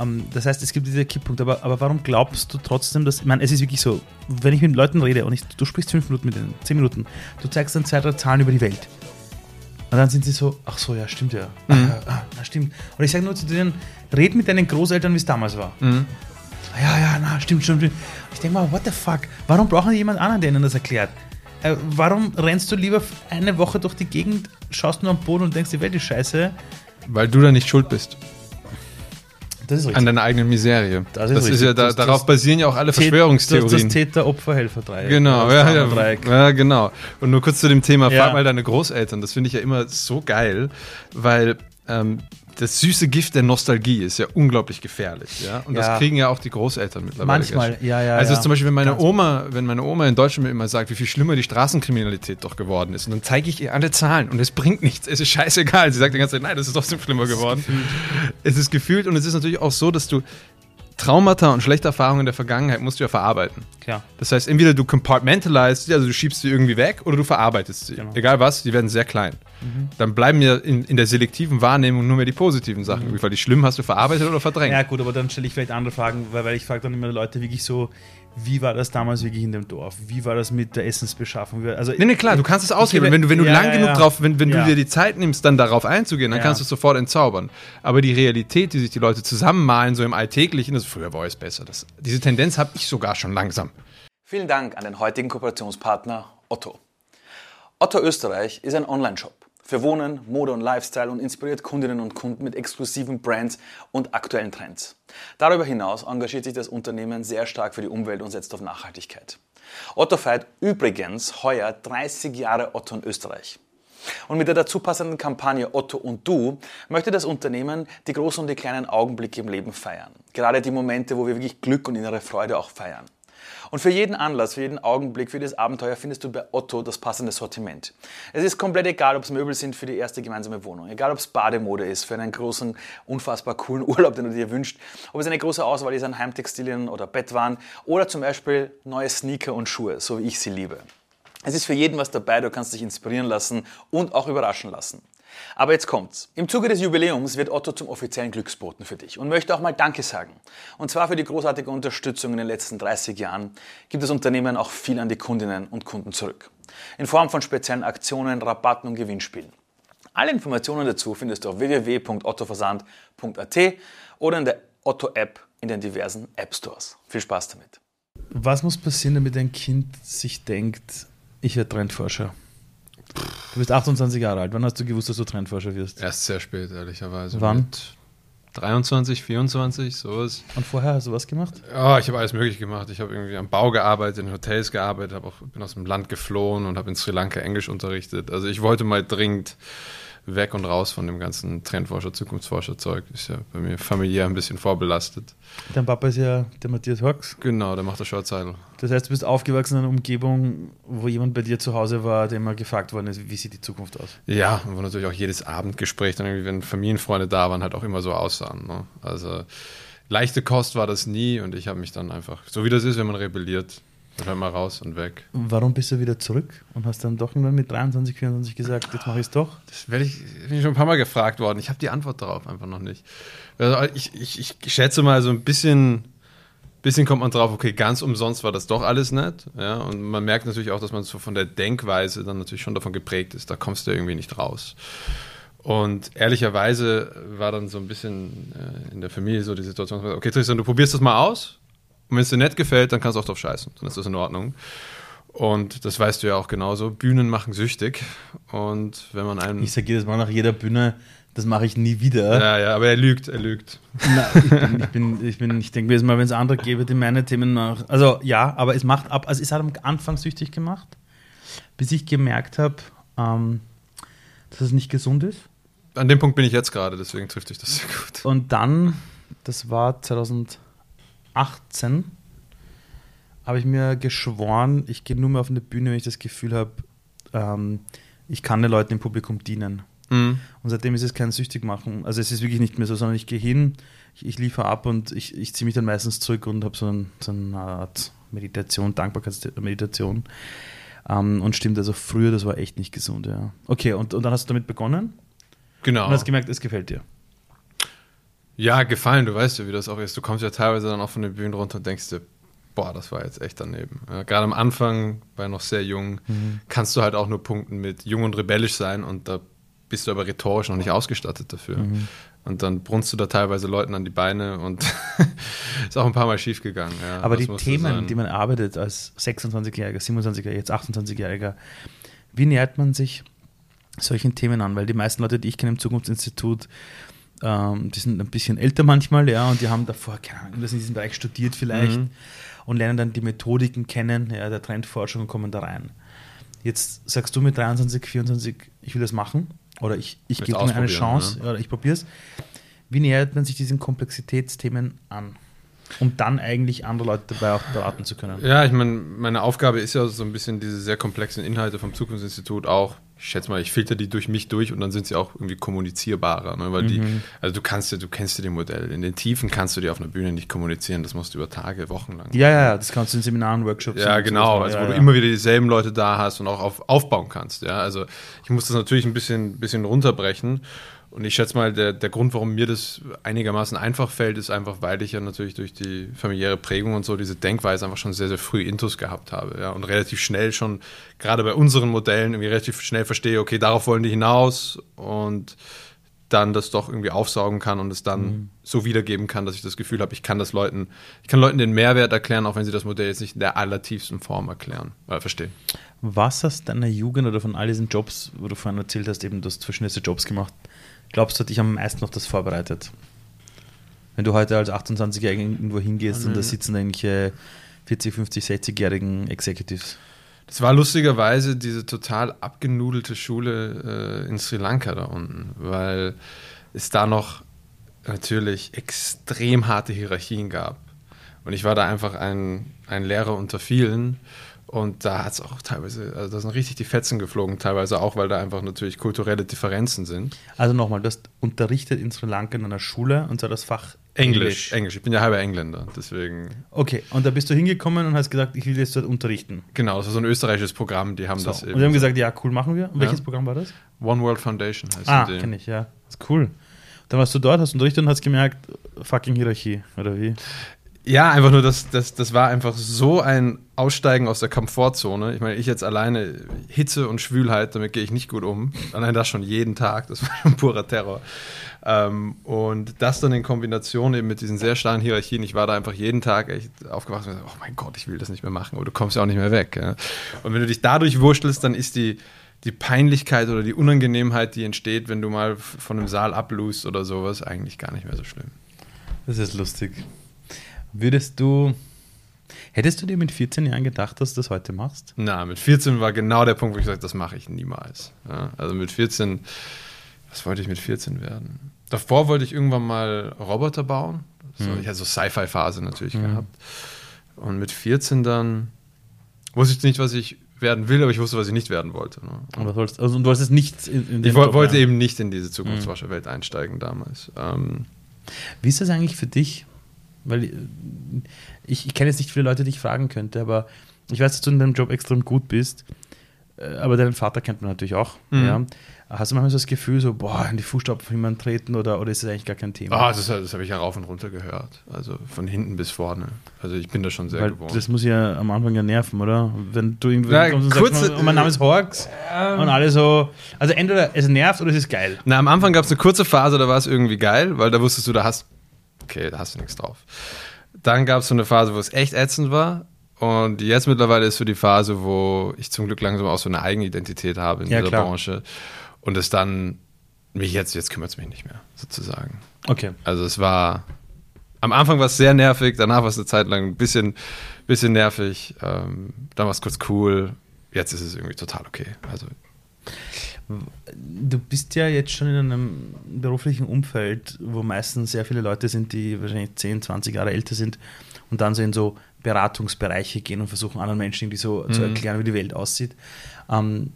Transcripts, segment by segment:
ähm, das heißt, es gibt diese Kipppunkt, aber, aber warum glaubst du trotzdem, dass, ich meine, es ist wirklich so, wenn ich mit Leuten rede und ich, du sprichst fünf Minuten mit denen, zehn Minuten, du zeigst dann zwei, drei Zahlen über die Welt. Und dann sind sie so, ach so, ja, stimmt ja. Mhm. Ah, ah, na, stimmt. Und ich sage nur zu denen, red mit deinen Großeltern, wie es damals war. Mhm. Ja, ja, na, stimmt, stimmt, stimmt. Ich denke mal, what the fuck? Warum brauchen die jemand anderen, der ihnen das erklärt? Äh, warum rennst du lieber eine Woche durch die Gegend, schaust nur am Boden und denkst, die Welt ist scheiße? Weil du da nicht schuld bist. Das ist An deiner eigenen Miserie. Das Das ist ist, richtig. ja, da, Das- darauf das- basieren ja auch alle Das, das Verschwörungstheorien. Täter-Opfer-Helfer-Dreieck. Genau, Das ja, ja, ja, genau. Und nur kurz zu dem Thema, Ja. frag mal deine Großeltern. Das finde ich ja immer so geil, weil ähm, das süße Gift der Nostalgie ist ja unglaublich gefährlich. Ja? Und Ja. das kriegen ja auch die Großeltern mittlerweile. Manchmal, ja, ja. Also ja. zum Beispiel, wenn meine Ganz- Oma, wenn meine Oma in Deutschland mir immer sagt, wie viel schlimmer die Straßenkriminalität doch geworden ist, und dann zeige ich ihr alle Zahlen und es bringt nichts. Es ist scheißegal. Sie sagt die ganze Zeit, nein, das ist trotzdem schlimmer geworden. Es ist gefühlt und es ist natürlich auch so, dass du Traumata und schlechte Erfahrungen in der Vergangenheit musst du ja verarbeiten. Klar. Das heißt, entweder du compartmentalized, also du schiebst sie irgendwie weg oder du verarbeitest sie. Genau. Egal was, die werden sehr klein. Dann bleiben ja in, in der selektiven Wahrnehmung nur mehr die positiven Sachen übrig, weil die schlimm hast du verarbeitet oder verdrängt. Ja, gut, aber dann stelle ich vielleicht andere Fragen, weil, weil ich frage dann immer Leute wirklich so, wie war das damals wirklich in dem Dorf? Wie war das mit der Essensbeschaffung? Also, Nee, nee, klar, du kannst es aushebeln. Wenn du, wenn du ja, lang ja, genug ja. drauf, wenn, wenn Ja. du dir die Zeit nimmst, dann darauf einzugehen, dann Ja. kannst du es sofort entzaubern. Aber die Realität, die sich die Leute zusammenmalen, so im Alltäglichen, das früher war alles besser. Das, diese Tendenz habe ich sogar schon langsam. Vielen Dank an den heutigen Kooperationspartner Otto. Otto Österreich ist ein Online-Shop für Wohnen, Mode und Lifestyle und inspiriert Kundinnen und Kunden mit exklusiven Brands und aktuellen Trends. Darüber hinaus engagiert sich das Unternehmen sehr stark für die Umwelt und setzt auf Nachhaltigkeit. Otto feiert übrigens heuer 30 Jahre Otto in Österreich. Und mit der dazu passenden Kampagne Otto und Du möchte das Unternehmen die großen und die kleinen Augenblicke im Leben feiern. Gerade die Momente, wo wir wirklich Glück und innere Freude auch feiern. Und für jeden Anlass, für jeden Augenblick, für jedes Abenteuer findest du bei Otto das passende Sortiment. Es ist komplett egal, ob es Möbel sind für die erste gemeinsame Wohnung, egal ob es Bademode ist für einen großen, unfassbar coolen Urlaub, den du dir wünschst, ob es eine große Auswahl ist an Heimtextilien oder Bettwaren oder zum Beispiel neue Sneaker und Schuhe, so wie ich sie liebe. Es ist für jeden was dabei, du kannst dich inspirieren lassen und auch überraschen lassen. Aber jetzt kommt's. Im Zuge des Jubiläums wird Otto zum offiziellen Glücksboten für dich und möchte auch mal Danke sagen. Und zwar für die großartige Unterstützung in den letzten 30 Jahren gibt das Unternehmen auch viel an die Kundinnen und Kunden zurück. In Form von speziellen Aktionen, Rabatten und Gewinnspielen. Alle Informationen dazu findest du auf www.ottoversand.at oder in der Otto-App in den diversen App Stores. Viel Spaß damit. Was muss passieren, damit ein Kind sich denkt, ich werde Trendforscher? Du bist 28 Jahre alt. Wann hast du gewusst, dass du Trendforscher wirst? Erst sehr spät, ehrlicherweise. Wann? Mit 23, 24, sowas. Und vorher hast du was gemacht? Ja, ich habe alles möglich gemacht. Ich habe irgendwie am Bau gearbeitet, in Hotels gearbeitet, auch, bin aus dem Land geflohen und habe in Sri Lanka Englisch unterrichtet. Also ich wollte mal dringend weg und raus von dem ganzen Trendforscher, Zukunftsforscher-Zeug. Ist ja bei mir familiär ein bisschen vorbelastet. Dein Papa ist ja der Matthias Hawks. Genau, der macht der Shortseidel. Das heißt, du bist aufgewachsen in einer Umgebung, wo jemand bei dir zu Hause war, der immer gefragt worden ist, wie sieht die Zukunft aus? Ja, und wo natürlich auch jedes Abendgespräch dann irgendwie, wenn Familienfreunde da waren, halt auch immer so aussahen. Ne? Also leichte Kost war das nie und ich habe mich dann einfach, so wie das ist, wenn man rebelliert, dann halt mal raus und weg. Warum bist du wieder zurück und hast dann doch irgendwann mit 23, 24 gesagt, jetzt mache ich es doch? Das werde ich, bin ich schon ein paar Mal gefragt worden. Ich habe die Antwort darauf einfach noch nicht. Also ich, ich, ich schätze mal, so ein bisschen, bisschen kommt man drauf, okay, ganz umsonst war das doch alles nett. Ja? Und man merkt natürlich auch, dass man so von der Denkweise dann natürlich schon davon geprägt ist. Da kommst du irgendwie nicht raus. Und ehrlicherweise war dann so ein bisschen äh, in der Familie so die Situation, okay, Tristan, du probierst das mal aus. Und wenn es dir nett gefällt, dann kannst du auch drauf scheißen. Dann ist das in Ordnung. Und das weißt du ja auch genauso. Bühnen machen süchtig. Und wenn man einen. Ich sage jedes Mal nach jeder Bühne, das mache ich nie wieder. Ja, ja, aber er lügt, er lügt. Nein, ich bin, ich bin, ich, bin, ich denke mir jetzt mal, wenn es andere gäbe, die meine Themen nach. Also ja, aber es macht ab, also es hat am Anfang süchtig gemacht, bis ich gemerkt habe, ähm, dass es nicht gesund ist. An dem Punkt bin ich jetzt gerade, deswegen trifft dich das sehr gut. Und dann, das war 2018, habe ich mir geschworen, ich gehe nur mehr auf eine Bühne, wenn ich das Gefühl habe, ähm, ich kann den Leuten im Publikum dienen. Mhm. Und seitdem ist es kein süchtig machen. Also es ist wirklich nicht mehr so, sondern ich gehe hin, ich, ich liefere ab und ich, ich ziehe mich dann meistens zurück und habe so, ein, so eine Art Meditation, Dankbarkeitsmeditation. Ähm, und stimmt, also früher, das war echt nicht gesund, ja. Okay, und, und dann hast du damit begonnen Genau. und hast gemerkt, es gefällt dir. Ja, gefallen, du weißt ja, wie das auch ist. Du kommst ja teilweise dann auch von den Bühnen runter und denkst dir, boah, das war jetzt echt daneben. Ja, Gerade am Anfang, bei noch sehr jung, Mhm. kannst du halt auch nur punkten mit jung und rebellisch sein und da bist du aber rhetorisch noch nicht ausgestattet dafür. Mhm. Und dann brunst du da teilweise Leuten an die Beine und ist auch ein paar Mal schief gegangen. Ja, Aber die Themen, die man arbeitet als 26-Jähriger, 27-Jähriger, jetzt 28-Jähriger, wie nähert man sich solchen Themen an? Weil die meisten Leute, die ich kenne im Zukunftsinstitut, ähm, die sind ein bisschen älter manchmal, ja, und die haben davor, keine Ahnung, irgendwas in diesem Bereich studiert vielleicht Mhm. und lernen dann die Methodiken kennen, ja, der Trendforschung und kommen da rein. Jetzt sagst du mit 23, 24, ich will das machen oder ich, ich gebe mir eine Chance ne? oder ich probiere es. Wie nähert man sich diesen Komplexitätsthemen an? Um dann eigentlich andere Leute dabei auch beraten zu können. Ja, ich meine, meine Aufgabe ist ja so ein bisschen diese sehr komplexen Inhalte vom Zukunftsinstitut auch. Ich schätze mal, ich filter die durch mich durch und dann sind sie auch irgendwie kommunizierbarer. Ne? Weil die, also du kannst ja, du kennst ja die Modelle. In den Tiefen kannst du die auf einer Bühne nicht kommunizieren. Das musst du über Tage, Wochen lang. Ja, ja, ja, das kannst du in Seminaren, Workshops. Ja, genau. Also, wo ja, du immer wieder dieselben Leute da hast und auch auf, aufbauen kannst. Ja, also ich muss das natürlich ein bisschen, bisschen runterbrechen. Und ich schätze mal, der, der Grund, warum mir das einigermaßen einfach fällt, ist einfach, weil ich ja natürlich durch die familiäre Prägung und so diese Denkweise einfach schon sehr, sehr früh Intus gehabt habe. Ja, und relativ schnell schon, gerade bei unseren Modellen, irgendwie relativ schnell verstehe, okay, darauf wollen die hinaus und dann das doch irgendwie aufsaugen kann und es dann Mhm. so wiedergeben kann, dass ich das Gefühl habe, ich kann das Leuten, ich kann Leuten den Mehrwert erklären, auch wenn sie das Modell jetzt nicht in der allertiefsten Form erklären, äh, verstehen. Was aus deiner Jugend oder von all diesen Jobs, wo du vorhin erzählt hast, eben du hast verschiedenste Jobs gemacht, glaubst du, hat dich am meisten auf das vorbereitet? Wenn du heute als 28-Jähriger irgendwo hingehst und da sitzen irgendwelche 40, 50, 60-jährigen Executives. Das war lustigerweise diese total abgenudelte Schule äh, in Sri Lanka da unten, weil es da noch natürlich extrem harte Hierarchien gab. Und ich war da einfach ein, ein Lehrer unter vielen. Und da hat es auch teilweise, also da sind richtig die Fetzen geflogen, teilweise auch, weil da einfach natürlich kulturelle Differenzen sind. Also nochmal, du hast unterrichtet in Sri Lanka in einer Schule und zwar das Fach Englisch, Englisch. Ich bin ja halber Engländer, deswegen. Okay, und da bist du hingekommen und hast gesagt, ich will jetzt dort unterrichten. Genau, das war so ein österreichisches Programm, die haben So. das Und wir haben gesagt, ja, cool, machen wir. Und welches Ja. Programm war das? One World Foundation heißt Ah, die. kenne ich, ja. Das ist cool. Dann warst du dort, hast unterrichtet und hast gemerkt, fucking Hierarchie, oder wie? Ja, einfach nur, das, das, das war einfach so ein Aussteigen aus der Komfortzone. Ich meine, ich jetzt alleine Hitze und Schwülheit, damit gehe ich nicht gut um. Allein das schon jeden Tag, das war schon purer Terror. Ähm, und das dann in Kombination eben mit diesen sehr starren Hierarchien. Ich war da einfach jeden Tag echt aufgewacht und gesagt, oh mein Gott, ich will das nicht mehr machen. Aber du kommst ja auch nicht mehr weg. Ja. Und wenn du dich dadurch wurstelst, dann ist die, die Peinlichkeit oder die Unangenehmheit, die entsteht, wenn du mal von einem Saal ablust oder sowas, eigentlich gar nicht mehr so schlimm. Das ist lustig. Würdest du, hättest du dir mit 14 Jahren gedacht, dass du das heute machst? Na, mit 14 war genau der Punkt, wo ich gesagt habe, das mache ich niemals. Ja, also mit 14, was wollte ich mit 14 werden? Davor wollte ich irgendwann mal Roboter bauen. So, Ich hatte so Sci-Fi-Phase natürlich gehabt. Und mit 14 dann wusste ich nicht, was ich werden will, aber ich wusste, was ich nicht werden wollte. Ne? Und du wolltest, also, du wolltest nichts in, in Ich wollte eben nicht in diese Zukunftsforscherwelt einsteigen damals. Ähm, Wie ist das eigentlich für dich? Weil äh, ich, ich kenne jetzt nicht viele Leute, die ich fragen könnte, aber ich weiß, dass du in deinem Job extrem gut bist. Äh, Aber deinen Vater kennt man natürlich auch. Mhm. Ja. Hast du manchmal so das Gefühl, so, boah, in die Fußstapfen von jemandem treten oder, oder ist das eigentlich gar kein Thema? ah, das, das habe ich ja rauf und runter gehört. Also von hinten bis vorne. Also ich bin da schon sehr Weil gewohnt. das muss ja am Anfang ja nerven, oder? Wenn du irgendwo Na, kommst und kurze- sagst, mein Name ist Horks und alle so, also entweder es nervt oder es ist geil. Na, am Anfang gab es eine kurze Phase, da war es irgendwie geil, weil da wusstest du, da hast, okay, da hast du nichts drauf. Dann gab es so eine Phase, wo es echt ätzend war. Und jetzt mittlerweile ist so die Phase, wo ich zum Glück langsam auch so eine Eigenidentität habe in Ja, dieser klar. Branche. Und es dann, mich jetzt, jetzt kümmert es mich nicht mehr, sozusagen. Okay. Also es war, am Anfang war es sehr nervig, danach war es eine Zeit lang ein bisschen, bisschen nervig, ähm, dann war es kurz cool, jetzt ist es irgendwie total okay. Also Du bist ja jetzt schon in einem beruflichen Umfeld, wo meistens sehr viele Leute sind, die wahrscheinlich 10, 20 Jahre älter sind und dann so in so Beratungsbereiche gehen und versuchen, anderen Menschen irgendwie so zu Mhm. erklären, wie die Welt aussieht. Ähm,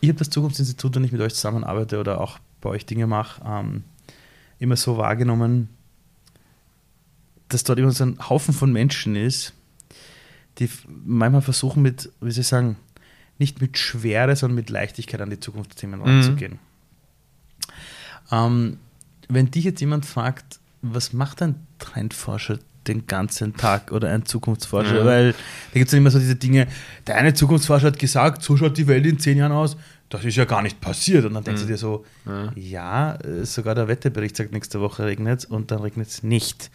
ich habe das Zukunftsinstitut, wenn ich mit euch zusammenarbeite oder auch bei euch Dinge mache, ähm, immer so wahrgenommen, dass dort immer so ein Haufen von Menschen ist, die manchmal versuchen mit, wie soll ich sagen, nicht mit Schwere, sondern mit Leichtigkeit an die Zukunftsthemen Mhm. ranzugehen. Ähm, wenn dich jetzt jemand fragt, was macht ein Trendforscher den ganzen Tag oder ein Zukunftsforscher? Ja. Weil da gibt es immer so diese Dinge, der eine Zukunftsforscher hat gesagt, so schaut die Welt in zehn Jahren aus. Das ist ja gar nicht passiert. Und dann denkst du dir so, ja, äh, sogar der Wetterbericht sagt, nächste Woche regnet und dann regnet es nicht.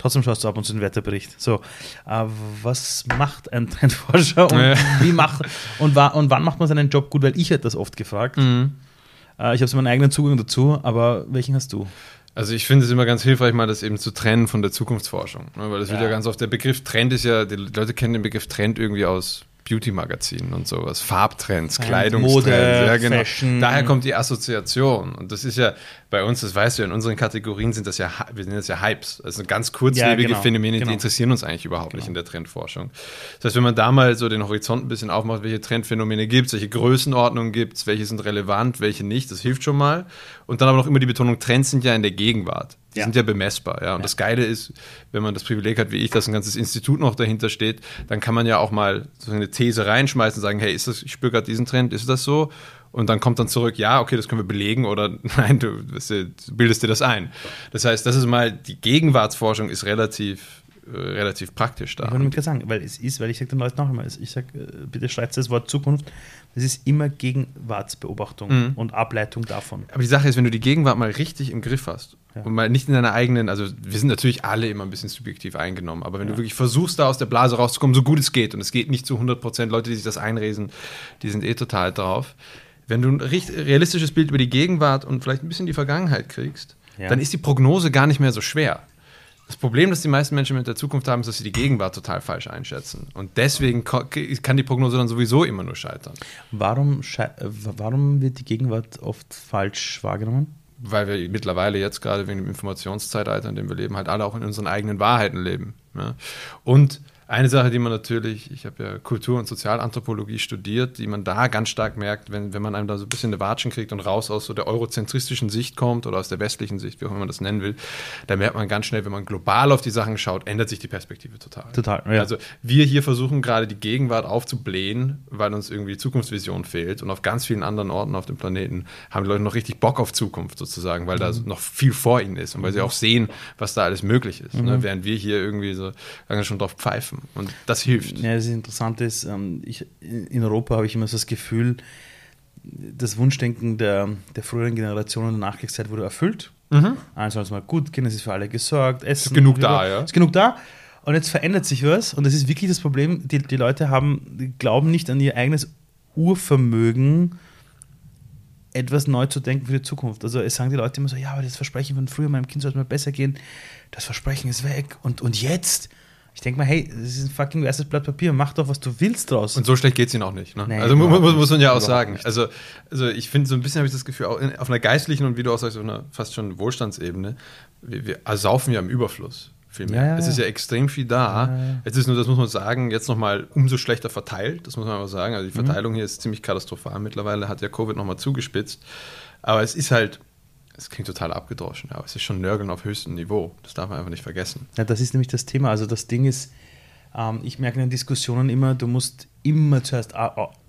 Trotzdem schaust du ab und zu den Wetterbericht. So, äh, was macht ein Trendforscher und Ja. wie macht und, wa und wann macht man seinen Job gut? Weil ich hätte das oft gefragt. Mhm. Äh, ich habe so meinen eigenen Zugang dazu, aber welchen hast du? Also ich finde es immer ganz hilfreich, mal das eben zu trennen von der Zukunftsforschung. Ne? Weil das wird Ja. ja ganz oft, der Begriff Trend ist ja, die Leute kennen den Begriff Trend irgendwie aus Beauty-Magazinen und sowas, Farbtrends, Trend, Kleidungstrends. Mode, ja, genau. Fashion. Daher kommt die Assoziation. Und das ist ja bei uns, das weißt du ja, in unseren Kategorien sind das ja, wir nennen das ja Hypes. Das sind ganz kurzlebige Ja, genau, Phänomene, genau. die interessieren uns eigentlich überhaupt nicht in der Trendforschung. Das heißt, wenn man da mal so den Horizont ein bisschen aufmacht, welche Trendphänomene gibt es, welche Größenordnungen gibt es, welche sind relevant, welche nicht, das hilft schon mal. Und dann aber noch immer die Betonung, Trends sind ja in der Gegenwart. Die Ja. sind ja bemessbar. Ja? Und das Geile ist, wenn man das Privileg hat, wie ich, dass ein ganzes Institut noch dahinter steht, dann kann man ja auch mal so eine These reinschmeißen und sagen, hey, ist das, ich spüre gerade diesen Trend, ist das so? Und dann kommt dann zurück, ja, okay, das können wir belegen oder nein, du, du, bildest dir das ein. Das heißt, das ist mal, die Gegenwartsforschung ist relativ, relativ praktisch da. Ich wollte nur sagen, weil es ist, weil ich sage den Leuten auch immer, ich sage, bitte schreibt das Wort Zukunft, es ist immer Gegenwartsbeobachtung Mhm. und Ableitung davon. Aber die Sache ist, wenn du die Gegenwart mal richtig im Griff hast Ja. und mal nicht in deiner eigenen, also wir sind natürlich alle immer ein bisschen subjektiv eingenommen, aber wenn du wirklich versuchst, da aus der Blase rauszukommen, so gut es geht, und es geht nicht zu 100 Prozent, Leute, die sich das einresen, die sind eh total drauf. Wenn du ein realistisches Bild über die Gegenwart und vielleicht ein bisschen die Vergangenheit kriegst, Ja. dann ist die Prognose gar nicht mehr so schwer. Das Problem, das die meisten Menschen mit der Zukunft haben, ist, dass sie die Gegenwart total falsch einschätzen. Und deswegen kann die Prognose dann sowieso immer nur scheitern. Warum, schei- äh, warum wird die Gegenwart oft falsch wahrgenommen? weil wir mittlerweile jetzt gerade wegen dem Informationszeitalter, in dem wir leben, halt alle auch in unseren eigenen Wahrheiten leben. Ja. Und eine Sache, die man natürlich, ich habe ja Kultur- und Sozialanthropologie studiert, die man da ganz stark merkt, wenn, wenn man einem da so ein bisschen eine Watschen kriegt und raus aus so der eurozentristischen Sicht kommt oder aus der westlichen Sicht, wie auch immer man das nennen will, da merkt man ganz schnell, wenn man global auf die Sachen schaut, ändert sich die Perspektive total. Total, ja. Also wir hier versuchen gerade die Gegenwart aufzublähen, weil uns irgendwie die Zukunftsvision fehlt und auf ganz vielen anderen Orten auf dem Planeten haben die Leute noch richtig Bock auf Zukunft sozusagen, weil da noch viel vor ihnen ist und weil sie auch sehen, was da alles möglich ist, ne? während wir hier irgendwie so lange schon drauf pfeifen und das hilft. Ja, das Interessante ist, ähm, ich, in Europa habe ich immer so das Gefühl, das Wunschdenken der, der früheren Generationen der Nachkriegszeit wurde erfüllt. Mhm. Soll es mal gut gehen, es ist für alle gesorgt, Essen. genug da, ja. Ist genug da. Und jetzt verändert sich was und das ist wirklich das Problem, die, die Leute haben, die glauben nicht an ihr eigenes Urvermögen, etwas neu zu denken für die Zukunft. Also es sagen die Leute immer so, ja, aber das Versprechen von früher, meinem Kind soll es mal besser gehen, das Versprechen ist weg. Und, und jetzt? Ich denke mal, hey, das ist ein fucking weißes Blatt Papier, mach doch, was du willst draus. Und so schlecht geht es ihnen auch nicht. Ne? Nee, also mu- mu- muss man ja auch sagen. Also, also ich finde, so ein bisschen habe ich das Gefühl, auch in, auf einer geistlichen und wie du auch sagst, auf einer fast schon Wohlstandsebene, wir, wir ersaufen ja im Überfluss. Viel mehr. Ja, ja, es ist ja. extrem viel da. Jetzt ist nur, das muss man sagen, jetzt nochmal umso schlechter verteilt. Das muss man aber sagen. Also die Mhm. Verteilung hier ist ziemlich katastrophal. Mittlerweile hat ja Covid nochmal zugespitzt. Aber es ist halt, es klingt total abgedroschen, aber es ist schon Nörgeln auf höchstem Niveau. Das darf man einfach nicht vergessen. Ja, das ist nämlich das Thema. Also das Ding ist, ähm, ich merke in den Diskussionen immer, du musst immer zuerst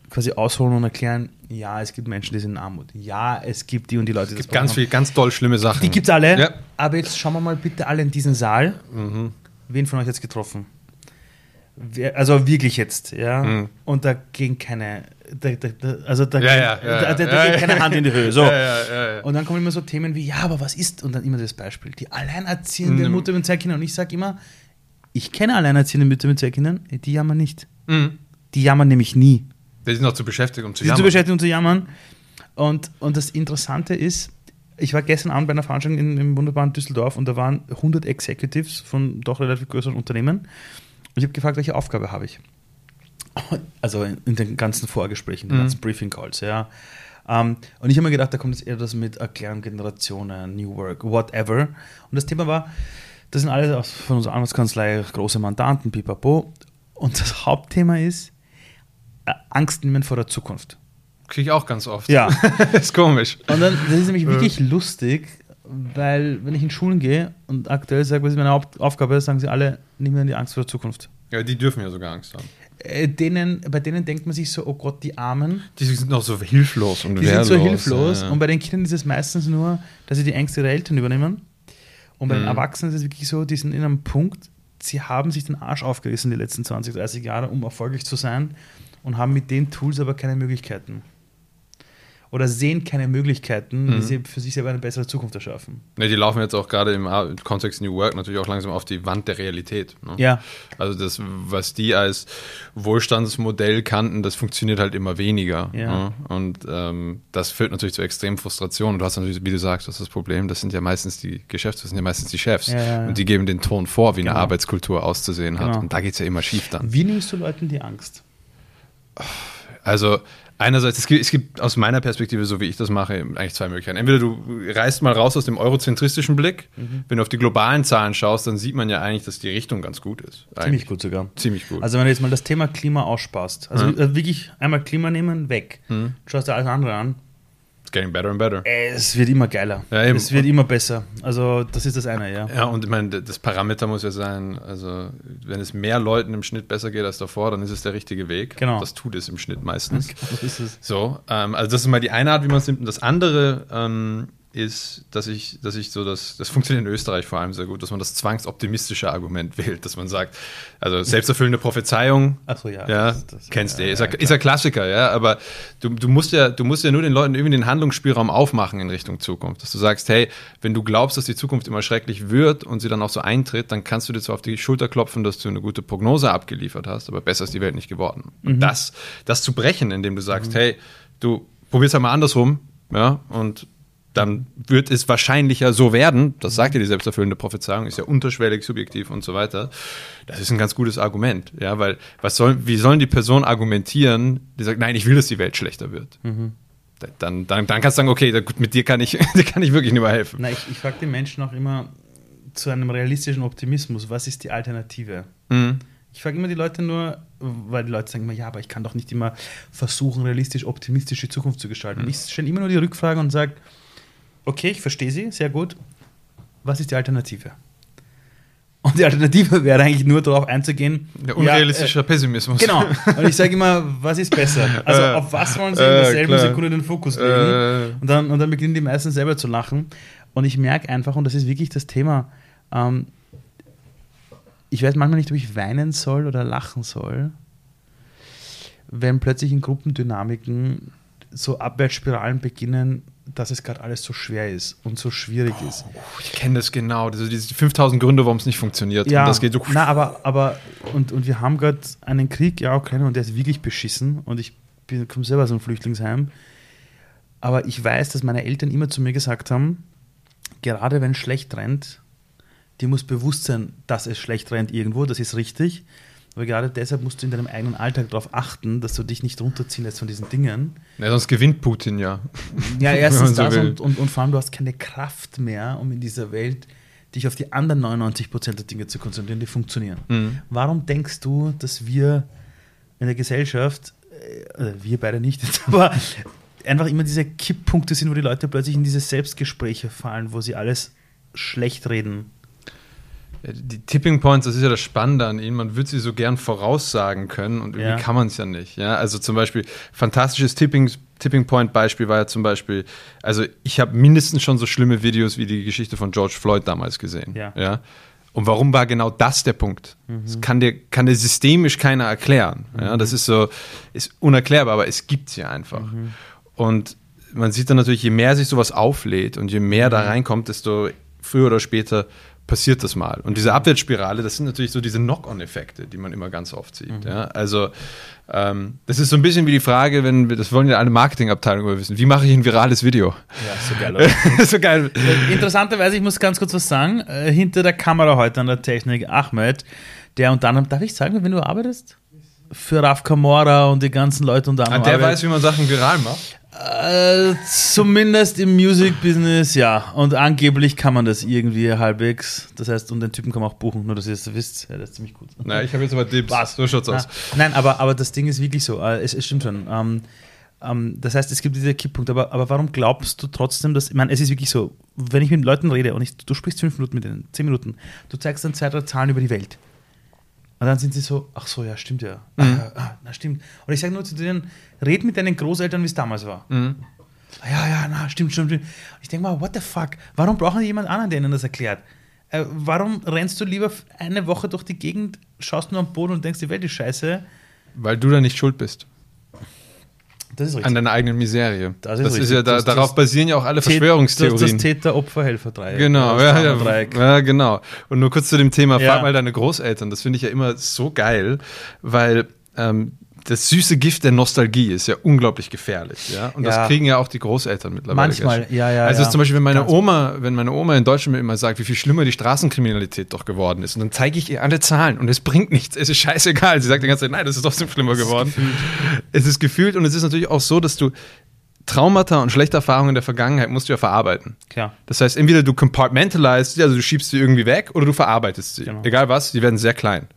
quasi ausholen und erklären, ja, es gibt Menschen, die sind in Armut. Ja, es gibt die und die Leute, die Es gibt ganz viel, ganz doll schlimme Sachen. Die gibt es alle. Ja. Aber jetzt schauen wir mal bitte alle in diesen Saal. Mhm. Wen von euch jetzt getroffen? Also wirklich jetzt, ja. Mhm. Und da ging keine, da, da, da, also da, Ja, ging, ja, ja, da, ging keine Hand in die Höhe. So. Und dann kommen immer so Themen wie, ja, aber was ist? Und dann immer das Beispiel. Die alleinerziehende Mhm. Mutter mit zwei Kindern. Und ich sage immer, ich kenne alleinerziehende Mütter mit zwei Kindern, die jammern nicht. Mhm. Die jammern nämlich nie. Wir sind noch zu beschäftigt, um zu Sie sind zu jammern. beschäftigt, um zu jammern. Und, und das Interessante ist, ich war gestern Abend bei einer Veranstaltung in, im wunderbaren Düsseldorf und da waren 100 Executives von doch relativ größeren Unternehmen. Und ich habe gefragt, welche Aufgabe habe ich? Also in, in den ganzen Vorgesprächen, den Mhm. ganzen Briefing Calls, ja. Ähm, und ich habe mir gedacht, da kommt jetzt eher das mit Erklären, Generationen, New Work, whatever. Und das Thema war, das sind alle aus, von unserer Anwaltskanzlei große Mandanten, pipapo. Und das Hauptthema ist äh, Angst nehmen vor der Zukunft. Kriege ich auch ganz oft. Ja. ist komisch. Und dann, das ist nämlich wirklich lustig, weil wenn ich in Schulen gehe und aktuell sage, was ist meine Hauptaufgabe, sagen sie alle, nimm mir die Angst vor der Zukunft. Ja, die dürfen ja sogar Angst haben. äh, denen, bei denen denkt man sich so, oh Gott, die Armen, Die sind noch so hilflos und die sind wehrlos. so hilflos. Ja, ja. Und bei den Kindern ist es meistens nur, dass sie die Ängste ihrer Eltern übernehmen. Und bei den Mhm. Erwachsenen ist es wirklich so, die sind in einem Punkt, sie haben sich den Arsch aufgerissen die letzten 20, 30 Jahre, um erfolgreich zu sein und haben mit den Tools aber keine Möglichkeiten. Oder sehen keine Möglichkeiten, wie Mhm. sie für sich selber eine bessere Zukunft erschaffen. Ne, die laufen jetzt auch gerade im Kontext New Work natürlich auch langsam auf die Wand der Realität. Ne? Ja, Also das, was die als Wohlstandsmodell kannten, das funktioniert halt immer weniger. Ja. Ne? Und ähm, das führt natürlich zu extremen Frustrationen. Und du hast natürlich, wie du sagst, das ist das Problem, das sind ja meistens die Geschäfte, das sind ja meistens die Chefs. Ja, ja, ja. Und die geben den Ton vor, wie Genau. eine Arbeitskultur auszusehen hat. Genau. Und da geht es ja immer schief dann. wie nimmst du Leuten die Angst? Also einerseits, es gibt, es gibt aus meiner Perspektive, so wie ich das mache, eigentlich zwei Möglichkeiten. Entweder du reißt mal raus aus dem eurozentristischen Blick. Mhm. Wenn du auf die globalen Zahlen schaust, dann sieht man ja eigentlich, dass die Richtung ganz gut ist. Ziemlich Eigentlich. gut sogar. Ziemlich gut. Also wenn du jetzt mal das Thema Klima aussparst, also äh, wirklich einmal Klima nehmen, weg. Schaust dir alles andere an, It's getting better and better. es wird immer geiler. Ja, es wird immer besser. Also das ist das eine, ja. Ja, und ich meine, das Parameter muss ja sein, also wenn es mehr Leuten im Schnitt besser geht als davor, dann ist es der richtige Weg. Genau. Das tut es im Schnitt meistens. Das ist es. So, ähm, also das ist mal die eine Art, wie man es nimmt. Und das andere ähm, ist, dass ich, dass ich so das, das funktioniert in Österreich vor allem sehr gut, dass man das zwangsoptimistische Argument wählt, dass man sagt, also selbsterfüllende Prophezeiung, Ach so, ja. ja, das- das- kennst du, ja, ist, ja, ja, ist ja Klassiker, ja, aber du, du musst ja, du musst ja nur den Leuten irgendwie den Handlungsspielraum aufmachen in Richtung Zukunft, dass du sagst, hey, wenn du glaubst, dass die Zukunft immer schrecklich wird und sie dann auch so eintritt, dann kannst du dir zwar auf die Schulter klopfen, dass du eine gute Prognose abgeliefert hast, aber besser ist die Welt nicht geworden. Und das, das zu brechen, indem du sagst, hey, du probierst halt mal andersrum, ja, und dann wird es wahrscheinlicher so werden. Das sagt ja die selbsterfüllende Prophezeiung, ist ja unterschwellig, subjektiv und so weiter. Das ist ein ganz gutes Argument, ja, weil was soll, wie sollen die Personen argumentieren, die sagt, nein, ich will, dass die Welt schlechter wird. Dann, dann, dann kannst du sagen, okay, gut, mit dir kann ich, dir kann ich wirklich nicht mehr helfen. Na, ich, ich frage die Menschen auch immer zu einem realistischen Optimismus, was ist die Alternative? Mhm. Ich frage immer die Leute nur, weil die Leute sagen immer, ja, aber ich kann doch nicht immer versuchen, realistisch, optimistisch die Zukunft zu gestalten. Ich stelle immer nur die Rückfrage und sage, okay, ich verstehe sie, sehr gut. Was ist die Alternative? Und die Alternative wäre eigentlich nur darauf einzugehen. Der unrealistische Pessimismus. Ja, äh, genau. Und ich sage immer, was ist besser? Also Äh, auf was wollen sie in äh, derselben klar. Sekunde den Fokus legen? Äh. Und, dann, und dann beginnen die meisten selber zu lachen. Und ich merke einfach, und das ist wirklich das Thema, ähm, ich weiß manchmal nicht, ob ich weinen soll oder lachen soll, wenn plötzlich in Gruppendynamiken so Abwärtsspiralen beginnen, dass es gerade alles so schwer ist und so schwierig ist. Ich kenne das genau. Also diese 5000 Gründe, warum es nicht funktioniert. Ja, Und das geht so. na, aber, aber und, und wir haben gerade einen Krieg, ja, Ukraine, und der ist wirklich beschissen. Und ich komme selber aus einem Flüchtlingsheim. Aber ich weiß, dass meine Eltern immer zu mir gesagt haben, gerade wenn es schlecht rennt, dir muss bewusst sein, dass es schlecht rennt irgendwo, das ist richtig. Aber gerade deshalb musst du in deinem eigenen Alltag darauf achten, dass du dich nicht runterziehen lässt von diesen Dingen. Ja, sonst gewinnt Putin ja. Ja, erstens so das und, und, und vor allem, du hast keine Kraft mehr, um in dieser Welt dich auf die anderen 99% der Dinge zu konzentrieren, die funktionieren. Mhm. Warum denkst du, dass wir in der Gesellschaft, äh, oder wir beide nicht, aber einfach immer diese Kipppunkte sind, wo die Leute plötzlich in diese Selbstgespräche fallen, wo sie alles schlecht reden? Ja, Die Tipping Points, das ist ja das Spannende an ihnen. Man würde sie so gern voraussagen können und irgendwie Ja. kann man es ja nicht. Ja? Also zum Beispiel, fantastisches Tipping, Tipping Point Beispiel war ja zum Beispiel, also ich habe mindestens schon so schlimme Videos wie die Geschichte von George Floyd damals gesehen. Ja. Ja? Und warum war genau das der Punkt? Das kann dir, kann dir systemisch keiner erklären. Ja? Das ist so, ist unerklärbar, aber es gibt es ja einfach. Und man sieht dann natürlich, je mehr sich sowas auflädt und je mehr da reinkommt, desto früher oder später passiert das mal. Und diese Abwärtsspirale, das sind natürlich so diese Knock-on-Effekte, die man immer ganz oft sieht. Ja? Also ähm, das ist so ein bisschen wie die Frage, wenn wir, das wollen ja alle Marketingabteilungen immer wissen, wie mache ich ein virales Video? Ja, so geil. oder? so geil. Interessanterweise, ich muss ganz kurz was sagen, äh, hinter der Kamera heute an der Technik Ahmed, der unter anderem, darf ich sagen, wenn du arbeitest? Für Raf Kamora und die ganzen Leute unter Ah, anderem. der arbeitet. weiß, wie man Sachen viral macht. Äh, zumindest im Music-Business, ja. Und angeblich kann man das irgendwie halbwegs. Das heißt, und den Typen kann man auch buchen, nur dass ihr das wisst. Ja, das ist ziemlich gut. Na, ich habe jetzt aber Dibs. Was? So schaut's aus. nein, aber, aber das Ding ist wirklich so. Äh, es, es stimmt schon. Ähm, ähm, das heißt, es gibt diese Kipppunkte. Aber, aber warum glaubst du trotzdem, dass. Ich meine, es ist wirklich so, wenn ich mit Leuten rede und ich, du sprichst fünf Minuten mit denen, zehn Minuten, du zeigst dann zwei, drei Zahlen über die Welt. Und dann sind sie so, ach so, ja, stimmt ja. Mhm. Ah, ah, na, stimmt. Und ich sage nur zu denen, red mit deinen Großeltern, wie es damals war. Mhm. Ja, ja, na, stimmt, stimmt, stimmt. Ich denke mal, what the fuck? Warum brauchen die jemand anderen, der ihnen das erklärt? Äh, warum rennst du lieber eine Woche durch die Gegend, schaust nur am Boden und denkst, die Welt ist scheiße? Weil du da nicht schuld bist. Das ist An richtig. deiner eigenen Miserie. Das Das ist ist, richtig. ja, da, Das- darauf das- basieren ja auch alle Das, das Verschwörungstheorien. Täter-Opfer-Helfer-Dreieck. Genau, Das ja, ja, ja, genau. Und nur kurz zu dem Thema, Ja. frag mal deine Großeltern. Das finde ich ja immer so geil, weil ähm, das süße Gift der Nostalgie ist ja unglaublich gefährlich. Ja? Und das Ja. kriegen ja auch die Großeltern mittlerweile. Manchmal, ja, ja, Also ja. zum Beispiel, wenn meine Ganz Oma, wenn meine Oma in Deutschland mir immer sagt, wie viel schlimmer die Straßenkriminalität doch geworden ist, und dann zeige ich ihr alle Zahlen und es bringt nichts. Es ist scheißegal. Sie sagt die ganze Zeit, nein, das ist trotzdem schlimmer geworden. Es ist gefühlt und es ist natürlich auch so, dass du Traumata und schlechte Erfahrungen in der Vergangenheit musst du ja verarbeiten. Klar. Das heißt, entweder du compartmentalized sie, also du schiebst sie irgendwie weg, oder du verarbeitest sie. Genau. Mhm. Egal was, die werden sehr klein.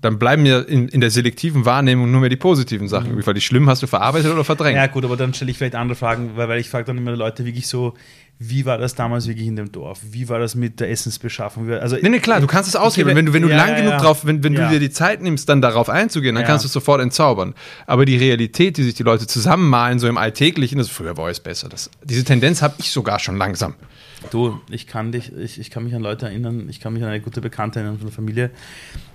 Dann bleiben mir in, in der selektiven Wahrnehmung nur mehr die positiven Sachen übrig, weil die schlimmen hast du verarbeitet oder verdrängt. Ja, gut, aber dann stelle ich vielleicht andere Fragen, weil, weil ich frage dann immer Leute wirklich so, wie war das damals wirklich in dem Dorf? Wie war das mit der Essensbeschaffung? Also, Nee, nee, klar, du kannst es aushebeln. Wenn du, wenn du Ja, lang ja, genug ja. drauf, wenn, wenn du dir die Zeit nimmst, dann darauf einzugehen, dann kannst du es sofort entzaubern. Aber die Realität, die sich die Leute zusammenmalen, so im Alltäglichen, das früher war es besser. Das, diese Tendenz habe ich sogar schon langsam. Du, ich kann dich, ich, ich kann mich an Leute erinnern, ich kann mich an eine gute Bekannte erinnern von der Familie,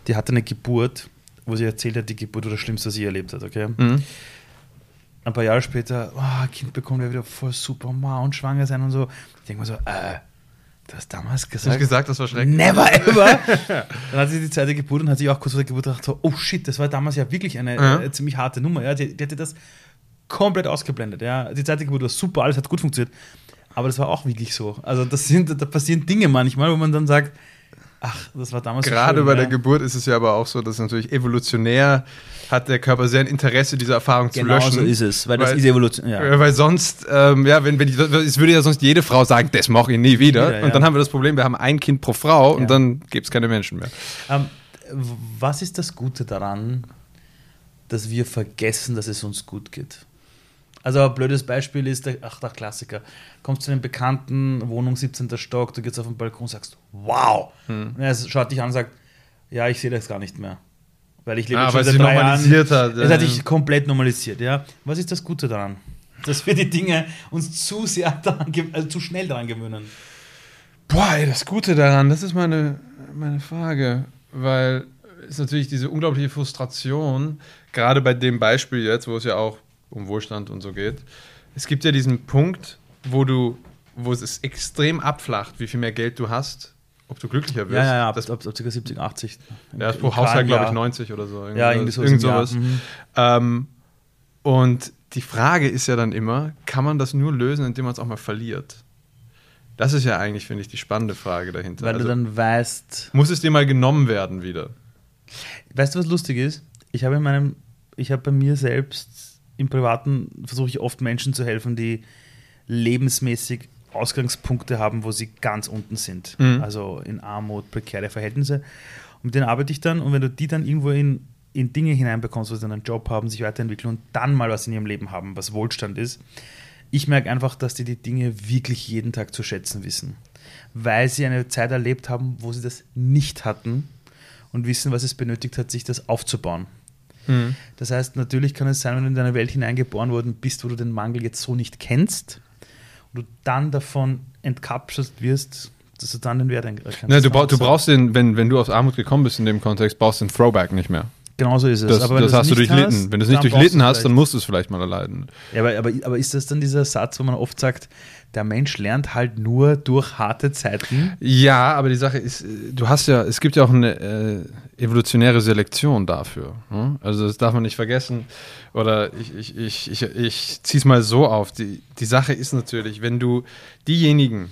die hatte eine Geburt, wo sie erzählt hat, die Geburt war das Schlimmste, was sie erlebt hat, okay? Mhm. Ein paar Jahre später, oh, Kind bekommt ja wieder voll super Ma und schwanger sein und so. Ich denke mir so, äh, du hast damals Hast du gesagt, gesagt, das war schrecklich? Never ever. Dann hat sie die zweite Geburt und hat sich auch kurz vor der Geburt gedacht, so, oh shit, das war damals ja wirklich eine Ja. äh, ziemlich harte Nummer. Ja. Die, die hatte das komplett ausgeblendet. Ja. Die zweite Geburt war super, alles hat gut funktioniert. Aber das war auch wirklich so. Also das sind, da passieren Dinge manchmal, wo man dann sagt, ach, das war damals so Gerade schön, bei ja. der Geburt ist es ja aber auch so, dass natürlich evolutionär hat der Körper sehr ein Interesse, diese Erfahrung zu Genau löschen. so ist es, weil das Weil- ist Evolution. Ja. Weil sonst, ähm, ja, wenn, wenn die, es würde ja sonst jede Frau sagen, das mache ich nie wieder. wieder, ja. Und dann haben wir das Problem, wir haben ein Kind pro Frau und dann gibt es keine Menschen mehr. Ähm, was ist das Gute daran, dass wir vergessen, dass es uns gut geht? Also ein blödes Beispiel ist, der, ach der Klassiker, kommst zu einem Bekannten, Wohnung 17. Stock, du gehst auf den Balkon und sagst, wow. Hm. Und er schaut dich an und sagt, ja, ich sehe das gar nicht mehr. Weil ich lebe Ah, schon es seit drei Jahren. normalisiert hat, Es ja. hat sich komplett normalisiert, ja. Was ist das Gute daran? Dass wir die Dinge uns zu sehr daran, also zu schnell daran gewöhnen. Boah, ey, das Gute daran, das ist meine, meine Frage, weil es natürlich diese unglaubliche Frustration, gerade bei dem Beispiel jetzt, wo es ja auch um Wohlstand und so geht. Es gibt ja diesen Punkt, wo du, wo es extrem abflacht, wie viel mehr Geld du hast, ob du glücklicher wirst. Ja, ja, ja, das, ab, ab ca. 70, 80. ja, das pro Haushalt, glaube ich, Jahr. 90 oder so. Ja, irgendwie so. Irgend sowas. Mhm. Ähm, und die Frage ist ja dann immer, kann man das nur lösen, indem man es auch mal verliert? Das ist ja eigentlich, finde ich, die spannende Frage dahinter. Weil Also, du dann weißt, muss es dir mal genommen werden wieder? weißt du, was lustig ist? Ich habe in meinem, ich habe bei mir selbst im Privaten versuche ich oft Menschen zu helfen, die lebensmäßig Ausgangspunkte haben, wo sie ganz unten sind. Mhm. Also in Armut, prekäre Verhältnisse. Und mit denen arbeite ich dann und wenn du die dann irgendwo in, in Dinge hineinbekommst, wo sie dann einen Job haben, sich weiterentwickeln und dann mal was in ihrem Leben haben, was Wohlstand ist, ich merke einfach, dass die die Dinge wirklich jeden Tag zu schätzen wissen. Weil sie eine Zeit erlebt haben, wo sie das nicht hatten und wissen, was es benötigt hat, sich das aufzubauen. Das heißt, natürlich kann es sein, wenn du in deine Welt hineingeboren worden bist, wo du den Mangel jetzt so nicht kennst und du dann davon entkapselt wirst, dass du dann den Wert erkennst. Ne, du, brauch, du brauchst den, wenn, wenn du aus Armut gekommen bist in dem Kontext, brauchst du den Throwback nicht mehr. Genauso ist es. Das, Aber wenn das hast du durchlitten. hast, wenn du es nicht durchlitten hast, dann musst du es vielleicht mal erleiden. Ja, aber, aber, aber ist das dann dieser Satz, wo man oft sagt, der Mensch lernt halt nur durch harte Zeiten? Ja, aber die Sache ist, äh, du hast ja, es gibt ja auch eine äh, evolutionäre Selektion dafür. Ne? Also das darf man nicht vergessen. Oder ich, ich, ich, ich, ich ziehe es mal so auf. Die, die Sache ist natürlich, wenn du diejenigen,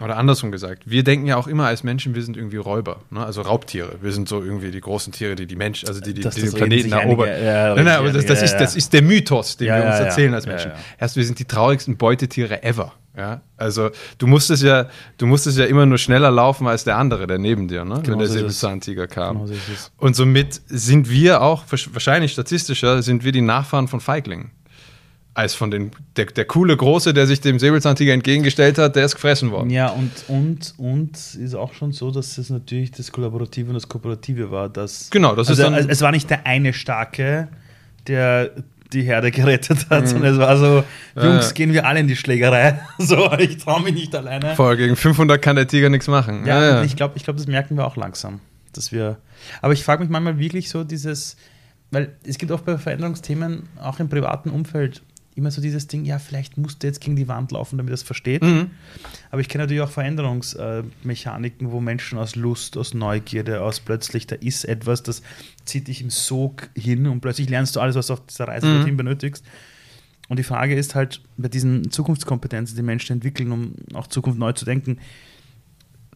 oder andersrum gesagt, wir denken ja auch immer als Menschen, wir sind irgendwie Räuber, ne? also Raubtiere. Wir sind so irgendwie die großen Tiere, die die Menschen, also die, die, Das- die das den Planeten erobern. ja, nein, nein, aber das, das, ist, das ist der Mythos, den Ja, wir uns ja, erzählen als Menschen. Erst, wir sind die traurigsten Beutetiere ever. Ja? Also du musstest ja, du musstest ja immer nur schneller laufen als der andere, der neben dir, ne? Genau wenn der so. Säbelzahntiger kam. Genau so. Und somit sind wir auch, wahrscheinlich statistischer, sind wir die Nachfahren von Feiglingen. Eis von den, der, der coole Große, der sich dem Säbelzahntiger entgegengestellt hat, der ist gefressen worden. Ja, und, und, und ist auch schon so, dass es natürlich das Kollaborative und das Kooperative war. Dass, Genau, das also, ist dann- Es war nicht der eine Starke, der die Herde gerettet Mhm. hat, sondern es war so, Ja, Jungs, ja. gehen wir alle in die Schlägerei. So, ich traue mich nicht alleine. Vorher gegen 500 kann der Tiger nichts machen. Ja, und ich glaube, ich glaub, das merken wir auch langsam. Dass wir, aber ich frage mich manchmal wirklich so dieses, weil es gibt oft bei Veränderungsthemen, auch im privaten Umfeld, immer so dieses Ding, ja, vielleicht musst du jetzt gegen die Wand laufen, damit er es versteht. Mhm. Aber ich kenne natürlich auch Veränderungsmechaniken, wo Menschen aus Lust, aus Neugierde, aus plötzlich, da ist etwas, das zieht dich im Sog hin und plötzlich lernst du alles, was du auf dieser Reise Mhm. dorthin benötigst. Und die Frage ist halt, bei diesen Zukunftskompetenzen, die Menschen entwickeln, um auch Zukunft neu zu denken,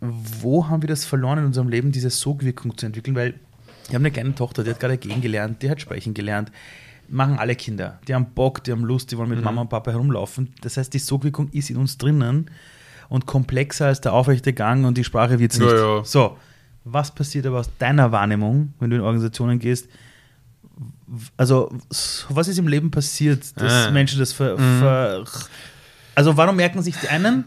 wo haben wir das verloren in unserem Leben, diese Sogwirkung zu entwickeln? Weil wir haben eine kleine Tochter, die hat gerade gehen gelernt, die hat sprechen gelernt. Machen alle Kinder. Die haben Bock, die haben Lust, die wollen mit Mama und Papa herumlaufen. Das heißt, die Sogwirkung ist in uns drinnen und komplexer als der aufrechte Gang und die Sprache wird es Ja, nicht. ja. So, was passiert aber aus deiner Wahrnehmung, wenn du in Organisationen gehst? Also, was ist im Leben passiert, dass Ah. Menschen das ver, ver Also, warum merken sich die einen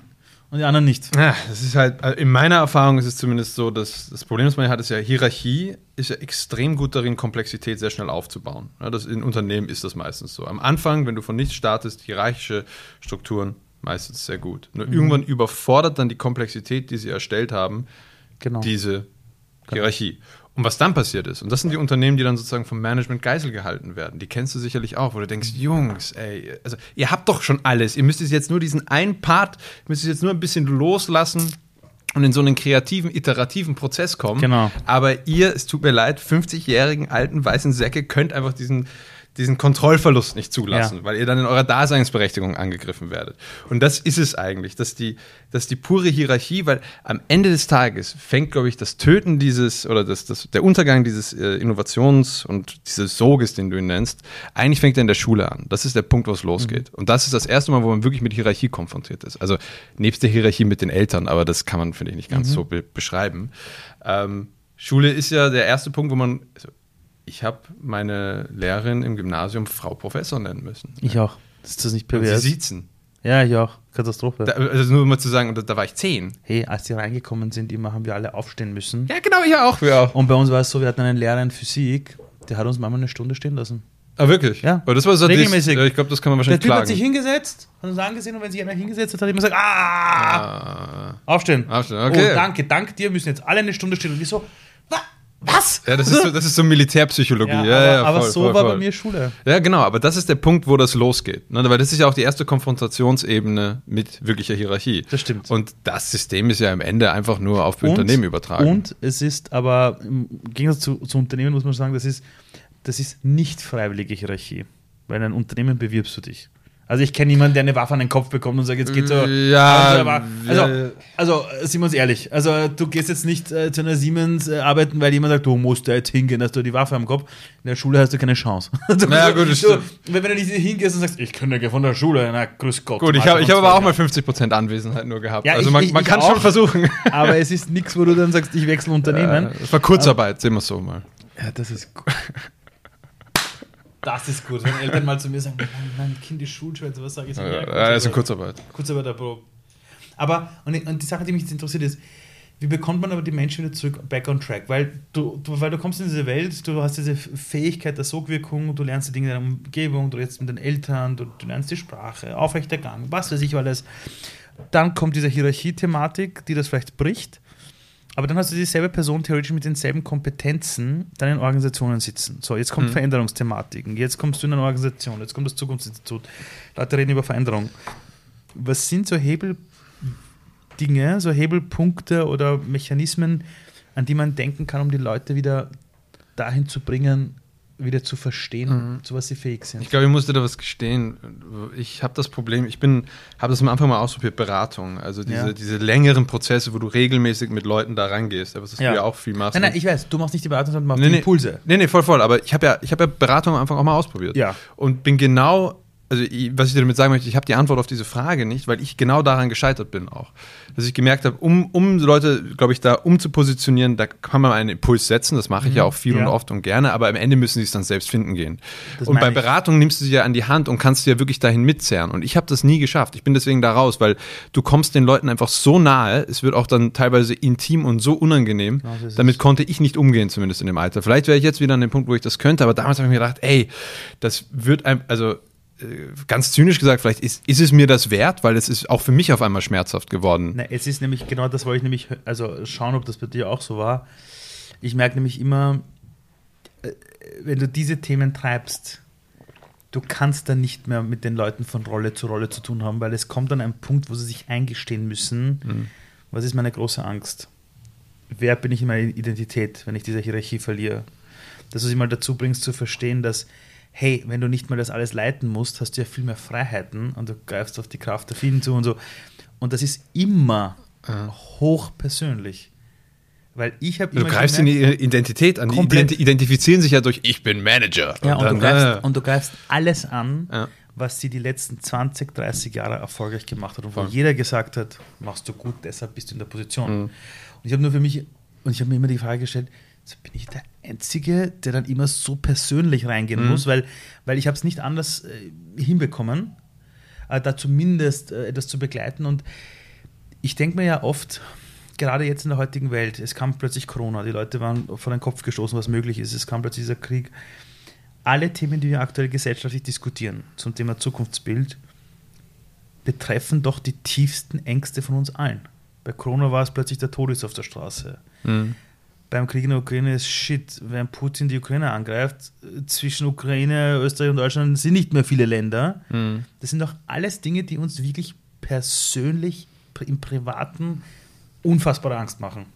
und die anderen nicht? Ja, das ist halt, also in meiner Erfahrung ist es zumindest so, dass das Problem, das man hier hat, ist ja, Hierarchie ist ja extrem gut darin, Komplexität sehr schnell aufzubauen. Ja, das, in Unternehmen ist das meistens so. Am Anfang, wenn du von nichts startest, hierarchische Strukturen meistens sehr gut. Nur irgendwann überfordert dann die Komplexität, die sie erstellt haben, Genau. diese Hierarchie. Und was dann passiert ist, und das sind die Unternehmen, die dann sozusagen vom Management Geisel gehalten werden, die kennst du sicherlich auch, wo du denkst, Jungs, ey, also ihr habt doch schon alles, ihr müsst es jetzt nur diesen einen Part, müsst es jetzt nur ein bisschen loslassen und in so einen kreativen, iterativen Prozess kommen. Genau. Aber ihr, es tut mir leid, 50-jährigen alten weißen Säcke könnt einfach diesen diesen Kontrollverlust nicht zulassen, Ja. weil ihr dann in eurer Daseinsberechtigung angegriffen werdet. Und das ist es eigentlich, dass die, dass die pure Hierarchie, weil am Ende des Tages fängt, glaube ich, das Töten dieses oder das, das, der Untergang dieses äh, Innovations- und dieses Soges, den du ihn nennst, eigentlich fängt er in der Schule an. Das ist der Punkt, wo es losgeht. Und das ist das erste Mal, wo man wirklich mit Hierarchie konfrontiert ist. Also nebst der Hierarchie mit den Eltern, aber das kann man, finde ich, nicht ganz so be beschreiben. Ähm, Schule ist ja der erste Punkt, wo man. Also ich habe meine Lehrerin im Gymnasium Frau Professor nennen müssen. Ich auch. Ist das nicht Und sie pervers? siezen. Ja, ich auch. Katastrophe. Da, also nur mal zu sagen, da, da war ich zehn. hey, als die reingekommen sind, immer haben wir alle aufstehen müssen. Ja, genau, ich auch. Ja. Und bei uns war es so, wir hatten einen Lehrer in Physik, der hat uns manchmal eine Stunde stehen lassen. Ah, wirklich? Ja. Aber das war so Regelmäßig. Das, ich glaube, das kann man Der wahrscheinlich Typ hat klagen. sich hingesetzt, hat uns angesehen und wenn sich einer hingesetzt hat, hat er immer gesagt, ah, ah. aufstehen. Aufstehen, okay. Oh, danke, danke dir, müssen jetzt alle eine Stunde stehen. Und ich so, was? Ja, das ist so, das ist so Militärpsychologie. Ja, Ja, ja, aber, aber voll, so voll, war voll. bei mir Schule. Ja, genau, aber das ist der Punkt, wo das losgeht. Ne? Weil das ist ja auch die erste Konfrontationsebene mit wirklicher Hierarchie. Das stimmt. Und das System ist ja am Ende einfach nur auf Unternehmen übertragen. Und es ist aber, im Gegensatz zu, zu Unternehmen muss man sagen, das ist, das ist nicht freiwillige Hierarchie. Weil in einem Unternehmen bewirbst du dich. Also ich kenne niemanden, der eine Waffe an den Kopf bekommt und sagt, jetzt geht so. Ja, also, aber- also, ja. also äh, sind wir uns ehrlich. Also du gehst jetzt nicht äh, zu einer Siemens äh, arbeiten, weil jemand sagt, du musst da jetzt hingehen, hast du die Waffe am Kopf. In der Schule hast du keine Chance. du, Ja, gut, das du, wenn, wenn du nicht hingehst und sagst, ich kenne ja von der Schule, na grüß Gott. Gut, ich habe ich hab aber auch mal 50% Anwesenheit nur gehabt. Ja, also ich- man, ich- man ich kann auch. schon versuchen. Aber es ist nichts, wo du dann sagst, ich wechsle Unternehmen. Es war Kurzarbeit, sehen wir es so mal. Ja, das ist gut. Das ist gut, wenn Eltern mal zu mir sagen, mein, mein Kind ist Schulschwänze, was sage ich? so? Ja, ja, das ist in Kurzarbeit. Kurzarbeiterprobe. Aber, und, die- und die Sache, die mich jetzt interessiert ist, wie bekommt man aber die Menschen wieder zurück back on track? Weil du, du, weil du kommst in diese Welt, du hast diese Fähigkeit der Sogwirkung, du lernst die Dinge in deiner Umgebung, du redest mit den Eltern, du, du lernst die Sprache, aufrechter Gang, was weiß ich alles. Dann kommt diese Hierarchie-Thematik, die das vielleicht bricht. Aber dann hast du dieselbe Person theoretisch mit denselben Kompetenzen dann in Organisationen sitzen. So, jetzt kommt Veränderungsthematiken, jetzt kommst du in eine Organisation, jetzt kommt das Zukunftsinstitut. Leute reden über Veränderung. Was sind so Hebeldinge, so Hebelpunkte oder Mechanismen, an die man denken kann, um die Leute wieder dahin zu bringen, wieder zu verstehen, zu was sie fähig sind? Ich glaube, ich musste da was gestehen. Ich habe das Problem, ich bin, habe das am Anfang mal ausprobiert, Beratung. Also diese, Ja. diese längeren Prozesse, wo du regelmäßig mit Leuten da rangehst. Aber das Ja. du ja auch viel machst. Nein, nein, ich weiß, du machst nicht die Beratung, sondern du machst Nee, die. Impulse. Nee, nee, voll, voll. Aber ich habe ja, ich hab ja Beratung am Anfang auch mal ausprobiert. Ja. Und bin genau also was ich damit sagen möchte, ich habe die Antwort auf diese Frage nicht, weil ich genau daran gescheitert bin auch. Dass ich gemerkt habe, um, um Leute, glaube ich, da umzupositionieren, da kann man einen Impuls setzen, das mache ich ja auch viel Ja. und oft und gerne, aber am Ende müssen sie es dann selbst finden gehen. Das und bei. Beratung nimmst du sie ja an die Hand und kannst sie ja wirklich dahin mitzerren. Und ich habe das nie geschafft. Ich bin deswegen da raus, weil du kommst den Leuten einfach so nahe, es wird auch dann teilweise intim und so unangenehm. Ist Damit konnte ich nicht umgehen, zumindest in dem Alter. Vielleicht wäre ich jetzt wieder an dem Punkt, wo ich das könnte, aber damals habe ich mir gedacht, ey, das wird ein, also ganz zynisch gesagt, vielleicht ist, ist es mir das wert, weil es ist auch für mich auf einmal schmerzhaft geworden. Na, es ist nämlich genau das wollte ich nämlich also schauen, ob das bei dir auch so war. Ich merke nämlich immer, äh, wenn du diese Themen treibst, du kannst dann nicht mehr mit den Leuten von Rolle zu Rolle zu tun haben, weil es kommt an einen Punkt, wo sie sich eingestehen müssen. Was ist meine große Angst? Wer bin ich in meiner Identität, wenn ich diese Hierarchie verliere? Dass du sie mal dazu bringst zu verstehen, dass, hey, wenn du nicht mal das alles leiten musst, hast du ja viel mehr Freiheiten und du greifst auf die Kraft der vielen zu und so. Und das ist immer hochpersönlich. Weil ich habe Du greifst in die Identität an. Die Komplett. identi identifizieren sich ja durch Ich bin Manager. Ja, und, dann, du greifst, äh, und du greifst alles an, Ja. was sie die letzten 20, 30 Jahre erfolgreich gemacht hat und wo Voll. jeder gesagt hat, machst du gut, deshalb bist du in der Position. Mhm. Und ich habe nur für mich, und ich habe mir immer die Frage gestellt, bin ich der Einzige, der dann immer so persönlich reingehen Mhm. muss, weil, weil ich habe es nicht anders äh, hinbekommen, äh, da zumindest äh, etwas zu begleiten. Und ich denke mir ja oft, gerade jetzt in der heutigen Welt, es kam plötzlich Corona, die Leute waren vor den Kopf gestoßen, was möglich ist, es kam plötzlich dieser Krieg. Alle Themen, die wir aktuell gesellschaftlich diskutieren zum Thema Zukunftsbild, betreffen doch die tiefsten Ängste von uns allen. Bei Corona war es plötzlich der Tod ist auf der Straße. Mhm. Beim Krieg in der Ukraine ist Shit, wenn Putin die Ukraine angreift, zwischen Ukraine, Österreich und Deutschland sind nicht mehr viele Länder. Mhm. Das sind doch alles Dinge, die uns wirklich persönlich im Privaten unfassbare Angst machen.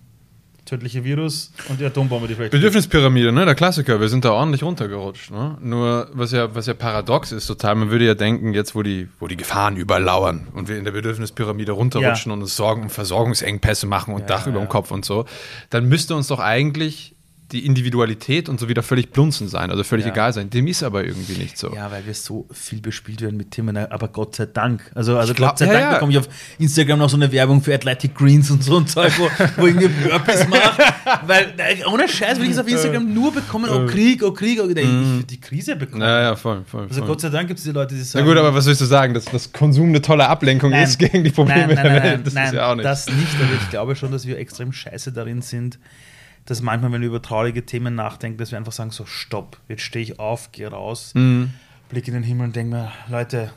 Tödliche Virus und die Atombombe, die vielleicht. Bedürfnispyramide, ne? Der Klassiker. Wir sind da ordentlich runtergerutscht. Ne? Nur, was ja, was ja paradox ist, total, man würde ja denken, jetzt, wo die, wo die Gefahren überlauern und wir in der Bedürfnispyramide runterrutschen Ja. und uns Sorgen um Versorgungsengpässe machen und Ja, Dach über dem ja. Kopf und so, dann müsste uns doch eigentlich die Individualität und so wieder völlig blunzen sein, also völlig Ja. egal sein. Dem ist aber irgendwie nicht so. Ja, weil wir so viel bespielt werden mit Themen, aber Gott sei Dank. Also, also glaub- Gott sei ja, Dank ja. bekomme ich auf Instagram noch so eine Werbung für Athletic Greens und so ein Zeug, wo, wo ich mir Burpees mache. Weil ohne Scheiß will ich es auf Instagram nur bekommen, oh Krieg, oh Krieg, oh, ich die Krise bekommen. Ja, ja, voll, voll. Also voll. Gott sei Dank gibt es die Leute, die Na sagen. gut, aber was willst du sagen, dass das Konsum eine tolle Ablenkung Nein. ist gegen die Probleme nein, nein, der nein, Welt? Das ist ja auch nicht. Das nicht, aber ich glaube schon, dass wir extrem scheiße darin sind, dass manchmal, wenn wir über traurige Themen nachdenken, dass wir einfach sagen: so, stopp, jetzt stehe ich auf, gehe raus, Mhm. blicke in den Himmel und denke mir, Leute,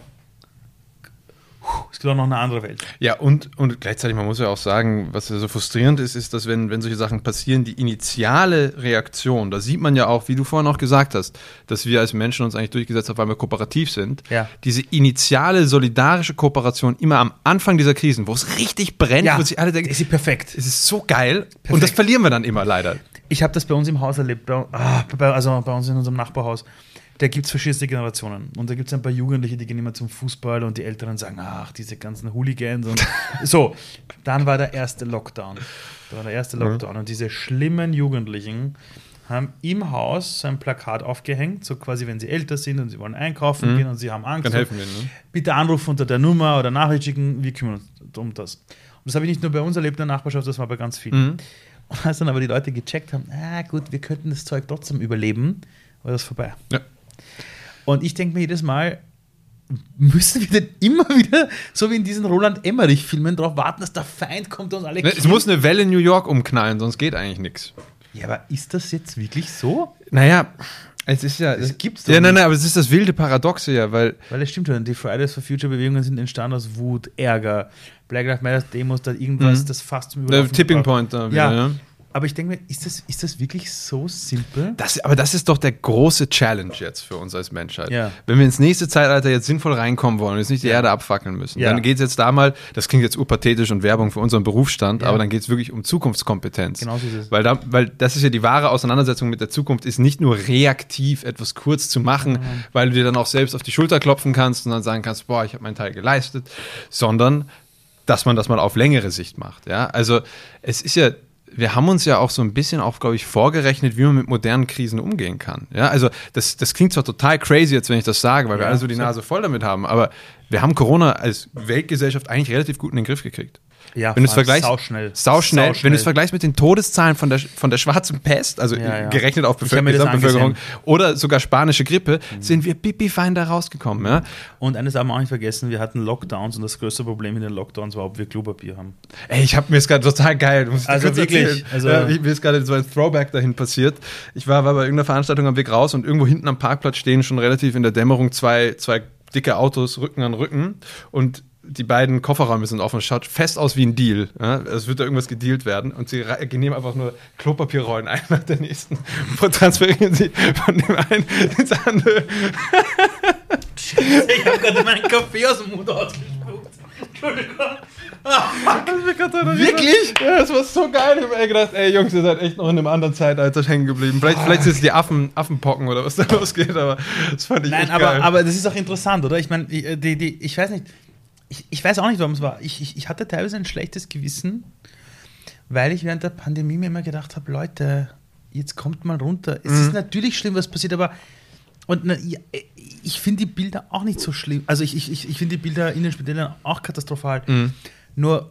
es gibt auch noch eine andere Welt. Ja, und, und gleichzeitig, man muss ja auch sagen, was ja so frustrierend ist, ist, dass wenn, wenn solche Sachen passieren, die initiale Reaktion, da sieht man ja auch, wie du vorhin auch gesagt hast, dass wir als Menschen uns eigentlich durchgesetzt haben, weil wir kooperativ sind. Ja. Diese initiale solidarische Kooperation immer am Anfang dieser Krisen, wo es richtig brennt, wo sich alle denken, ist sie perfekt. es ist so geil. Und das verlieren wir dann immer leider. Ich habe das bei uns im Haus erlebt, bei, ah, bei, also bei uns in unserem Nachbarhaus. Da gibt es verschiedenste Generationen. Und da gibt es ein paar Jugendliche, die gehen immer zum Fußball und die Älteren sagen, ach, diese ganzen Hooligans und so. Dann war der erste Lockdown. Da war der erste Lockdown. Und diese schlimmen Jugendlichen haben im Haus so ein Plakat aufgehängt, so quasi, wenn sie älter sind und sie wollen einkaufen gehen und sie haben Angst. Dann helfen wir ne? Bitte anrufen unter der Nummer oder Nachricht schicken, wir kümmern uns um das. Und das habe ich nicht nur bei uns erlebt in der Nachbarschaft, das war bei ganz vielen. Und als dann aber die Leute gecheckt haben, ah gut, wir könnten das Zeug trotzdem überleben, war das vorbei. Ja. Und ich denke mir jedes Mal, müssen wir denn immer wieder, so wie in diesen Roland Emmerich-Filmen, darauf warten, dass der Feind kommt und uns alle Ne, Es muss eine Welle in New York umknallen, sonst geht eigentlich nichts. Ja, aber ist das jetzt wirklich so? Naja, es ist ja. Das gibt's doch Ja, nein, nein, aber es ist das wilde Paradoxe ja, weil Weil es stimmt schon, die Fridays for Future Bewegungen sind entstanden aus Wut, Ärger, Black Lives Matter Demos, da irgendwas, das fast zum Mhm. der Überlaufen Tipping. Point da wieder, Ja, ja. Aber ich denke mir, ist das, ist das wirklich so simpel? Das, aber das ist doch der große Challenge jetzt für uns als Menschheit. Ja. Wenn wir ins nächste Zeitalter jetzt sinnvoll reinkommen wollen und jetzt nicht die Erde abfackeln müssen, Ja. dann geht es jetzt da mal, das klingt jetzt urpathetisch und Werbung für unseren Berufsstand, Ja. aber dann geht es wirklich um Zukunftskompetenz. Genau so ist es. Weil, da, weil das ist ja die wahre Auseinandersetzung mit der Zukunft, ist nicht nur reaktiv etwas kurz zu machen, weil du dir dann auch selbst auf die Schulter klopfen kannst und dann sagen kannst, boah, ich habe meinen Teil geleistet, sondern dass man das mal auf längere Sicht macht. Ja? Also es ist ja wir haben uns ja auch so ein bisschen auch, glaube ich, vorgerechnet, wie man mit modernen Krisen umgehen kann. Ja, also das, das klingt zwar total crazy jetzt, wenn ich das sage, weil wir Ja, alle so die. Nase voll damit haben, aber wir haben Corona als Weltgesellschaft eigentlich relativ gut in den Griff gekriegt. Ja, Wenn du es vergleichst, sauschnell. sauschnell, Sauschnell. wenn du es vergleichst mit den Todeszahlen von der, von der schwarzen Pest, also Ja, ja. gerechnet auf das Gesamtbevölkerung oder sogar spanische Grippe, sind wir pipifein da rausgekommen. Ja? Und eines haben wir auch nicht vergessen, wir hatten Lockdowns und das größte Problem in den Lockdowns war, ob wir Klopapier haben. Ey, ich habe mir ist gerade total geil. Also wirklich, also- ja, mir ist gerade so ein Throwback dahin passiert. Ich war, war bei irgendeiner Veranstaltung am Weg raus und irgendwo hinten am Parkplatz stehen schon relativ in der Dämmerung zwei, zwei dicke Autos Rücken an Rücken und die beiden Kofferräume sind offen. Es schaut fest aus wie ein Deal. Ja? Es wird da irgendwas gedealt werden und sie nehmen einfach nur Klopapierrollen ein nach der nächsten und transferieren sie von dem einen ins andere. Ich habe gerade meinen Kaffee aus dem Mund ausgespuckt. Entschuldigung. Wirklich? Ja, das war so geil. Ich hab mir gedacht, ey Jungs, ihr seid echt noch in einem anderen Zeitalter hängen geblieben. Vielleicht, vielleicht sind es die Affen, Affenpocken oder was da losgeht, aber das fand ich Nein, echt aber, geil. aber das ist auch interessant, oder? Ich meine, äh, die, die, ich weiß nicht, ich, ich weiß auch nicht, warum es war. Ich, ich, ich hatte teilweise ein schlechtes Gewissen, weil ich während der Pandemie mir immer gedacht habe, Leute, jetzt kommt mal runter. Es ist natürlich schlimm, was passiert, aber und na, ja, ich finde die Bilder auch nicht so schlimm. Also ich, ich, ich, ich finde die Bilder in den Spitälern auch katastrophal. Nur,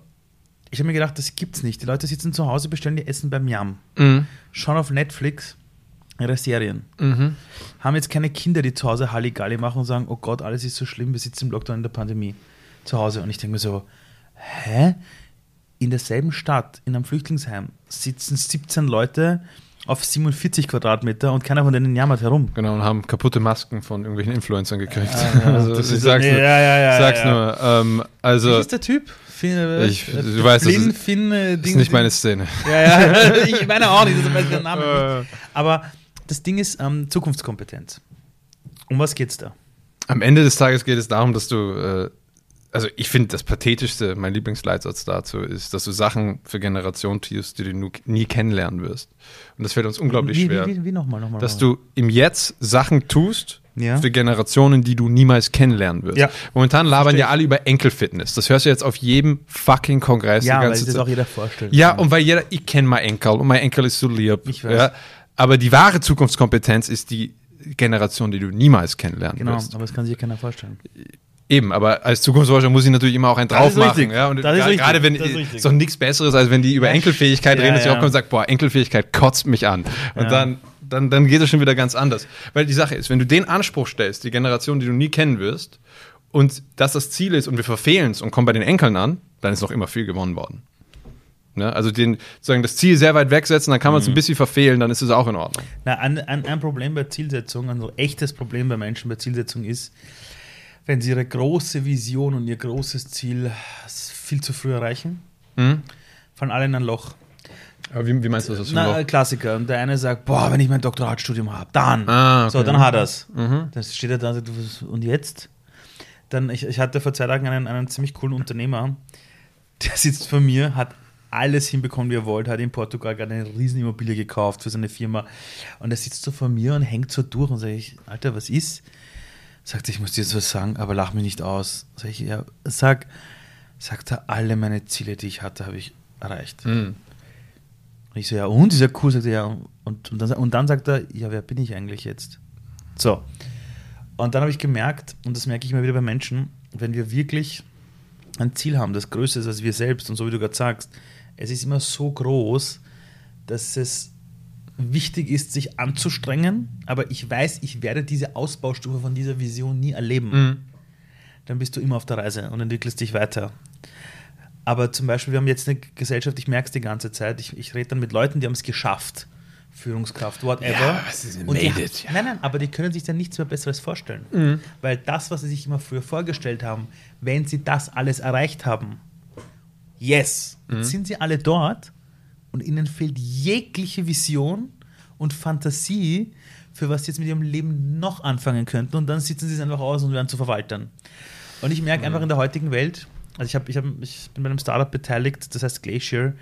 ich habe mir gedacht, das gibt's nicht. Die Leute sitzen zu Hause, bestellen die Essen beim Yam, Mhm. schauen auf Netflix ihre Serien Mhm. haben jetzt keine Kinder, die zu Hause Halligalli machen und sagen, oh Gott, alles ist so schlimm, wir sitzen im Lockdown in der Pandemie zu Hause. Und ich denke mir so, hä? In derselben Stadt, in einem Flüchtlingsheim, sitzen 17 Leute auf 47 Quadratmeter und keiner von denen jammert herum. Genau, und haben kaputte Masken von irgendwelchen Influencern gekriegt. ja, also, das ich ist- sag's nee, nur. ja, ja, ja, ich sag's ja. nur. Ähm, Wie also, ist der Typ? Finn, äh, Ich- äh, du weißt, das Flynn, ist- Finn, äh, ist Ding- nicht meine Szene. Ja, ja, ich meine auch nicht, das weiß Äh. nicht. Aber das Ding ist ähm, Zukunftskompetenz. Um was geht's da? Am Ende des Tages geht es darum, dass du, äh, also ich finde das Pathetischste, mein Lieblingsleitsatz dazu ist, dass du Sachen für Generationen tust, die du nie kennenlernen wirst. Und das fällt uns unglaublich wie, schwer. Wie, wie, wie nochmal, nochmal. dass du im Jetzt Sachen tust Ja. für Generationen, die du niemals kennenlernen wirst. Ja. Momentan labern ja alle über Enkelfitness. Das hörst du jetzt auf jedem fucking Kongress. Ja, die weil ganze sich das auch jeder vorstellt. Ja, und weil jeder, ich kenne mein Enkel und mein Enkel ist so lieb. Ich weiß. Ja, aber die wahre Zukunftskompetenz ist die Generation, die du niemals kennenlernen Genau, wirst. aber das kann sich keiner vorstellen. Eben, aber als Zukunftsforscher muss ich natürlich immer auch einen Das drauf machen. Ja, und Das ist richtig. gerade wenn Das ist ist doch nichts Besseres, als wenn die über Enkelfähigkeit ja, reden, dass ich ja. auch kommen und sage, boah, Enkelfähigkeit kotzt mich an. Und Ja. dann, dann, dann geht es schon wieder ganz anders. Weil die Sache ist, wenn du den Anspruch stellst, die Generation, die du nie kennen wirst, und dass das Ziel ist und wir verfehlen es und kommen bei den Enkeln an, dann ist noch immer viel gewonnen worden. Ne? Also den, sozusagen das Ziel sehr weit wegsetzen, dann kann man es Mhm. ein bisschen verfehlen, dann ist es auch in Ordnung. Na, ein, ein, ein Problem bei Zielsetzung, ein so echtes Problem bei Menschen bei Zielsetzung ist, wenn sie ihre große Vision und ihr großes Ziel viel zu früh erreichen, Mhm. fallen alle in ein Loch. Aber wie, wie meinst du das? Na, Loch? äh, Klassiker. Und der eine sagt, boah, wenn ich mein Doktoratstudium habe, dann. Ah, okay. So, dann hat er es. Mhm. Dann steht er da und sagt, und jetzt? Dann, ich, ich hatte vor zwei Tagen einen, einen ziemlich coolen Unternehmer, der sitzt vor mir, hat alles hinbekommen, wie er wollte, hat in Portugal gerade eine Riesenimmobilie gekauft für seine Firma. Und er sitzt so vor mir und hängt so durch und sage ich, Alter, was ist? Sagt ich muss dir jetzt was sagen, aber lach mich nicht aus. Sag ich, ja, sag, sagt er, alle meine Ziele, die ich hatte, habe ich erreicht. Mhm. Und ich so, ja, und? Ist ja cool, sagt er, ja. Und, und, dann, und dann sagt er, ja, wer bin ich eigentlich jetzt? So. Und dann habe ich gemerkt, und das merke ich immer wieder bei Menschen, wenn wir wirklich ein Ziel haben, das größer ist als wir selbst, und so wie du gerade sagst, es ist immer so groß, dass es wichtig ist, sich anzustrengen, aber ich weiß, ich werde diese Ausbaustufe von dieser Vision nie erleben Mhm. dann bist du immer auf der Reise und entwickelst dich weiter. Aber zum Beispiel, wir haben jetzt eine Gesellschaft, ich merke es die ganze Zeit, ich, ich rede dann mit Leuten, die haben es geschafft. Führungskraft, whatever. Ja, was ist Und die, it, ja. Nein, nein, aber die können sich dann nichts mehr Besseres vorstellen. Mhm. Weil das, was sie sich immer früher vorgestellt haben, wenn sie das alles erreicht haben, yes, Mhm. sind sie alle dort und ihnen fehlt jegliche Vision und Fantasie, für was sie jetzt mit ihrem Leben noch anfangen könnten. Und dann sitzen sie es einfach aus und werden zu Verwaltern. Und ich merke einfach in der heutigen Welt, also ich, hab, ich, hab, ich bin bei einem Startup beteiligt, das heißt Glacier,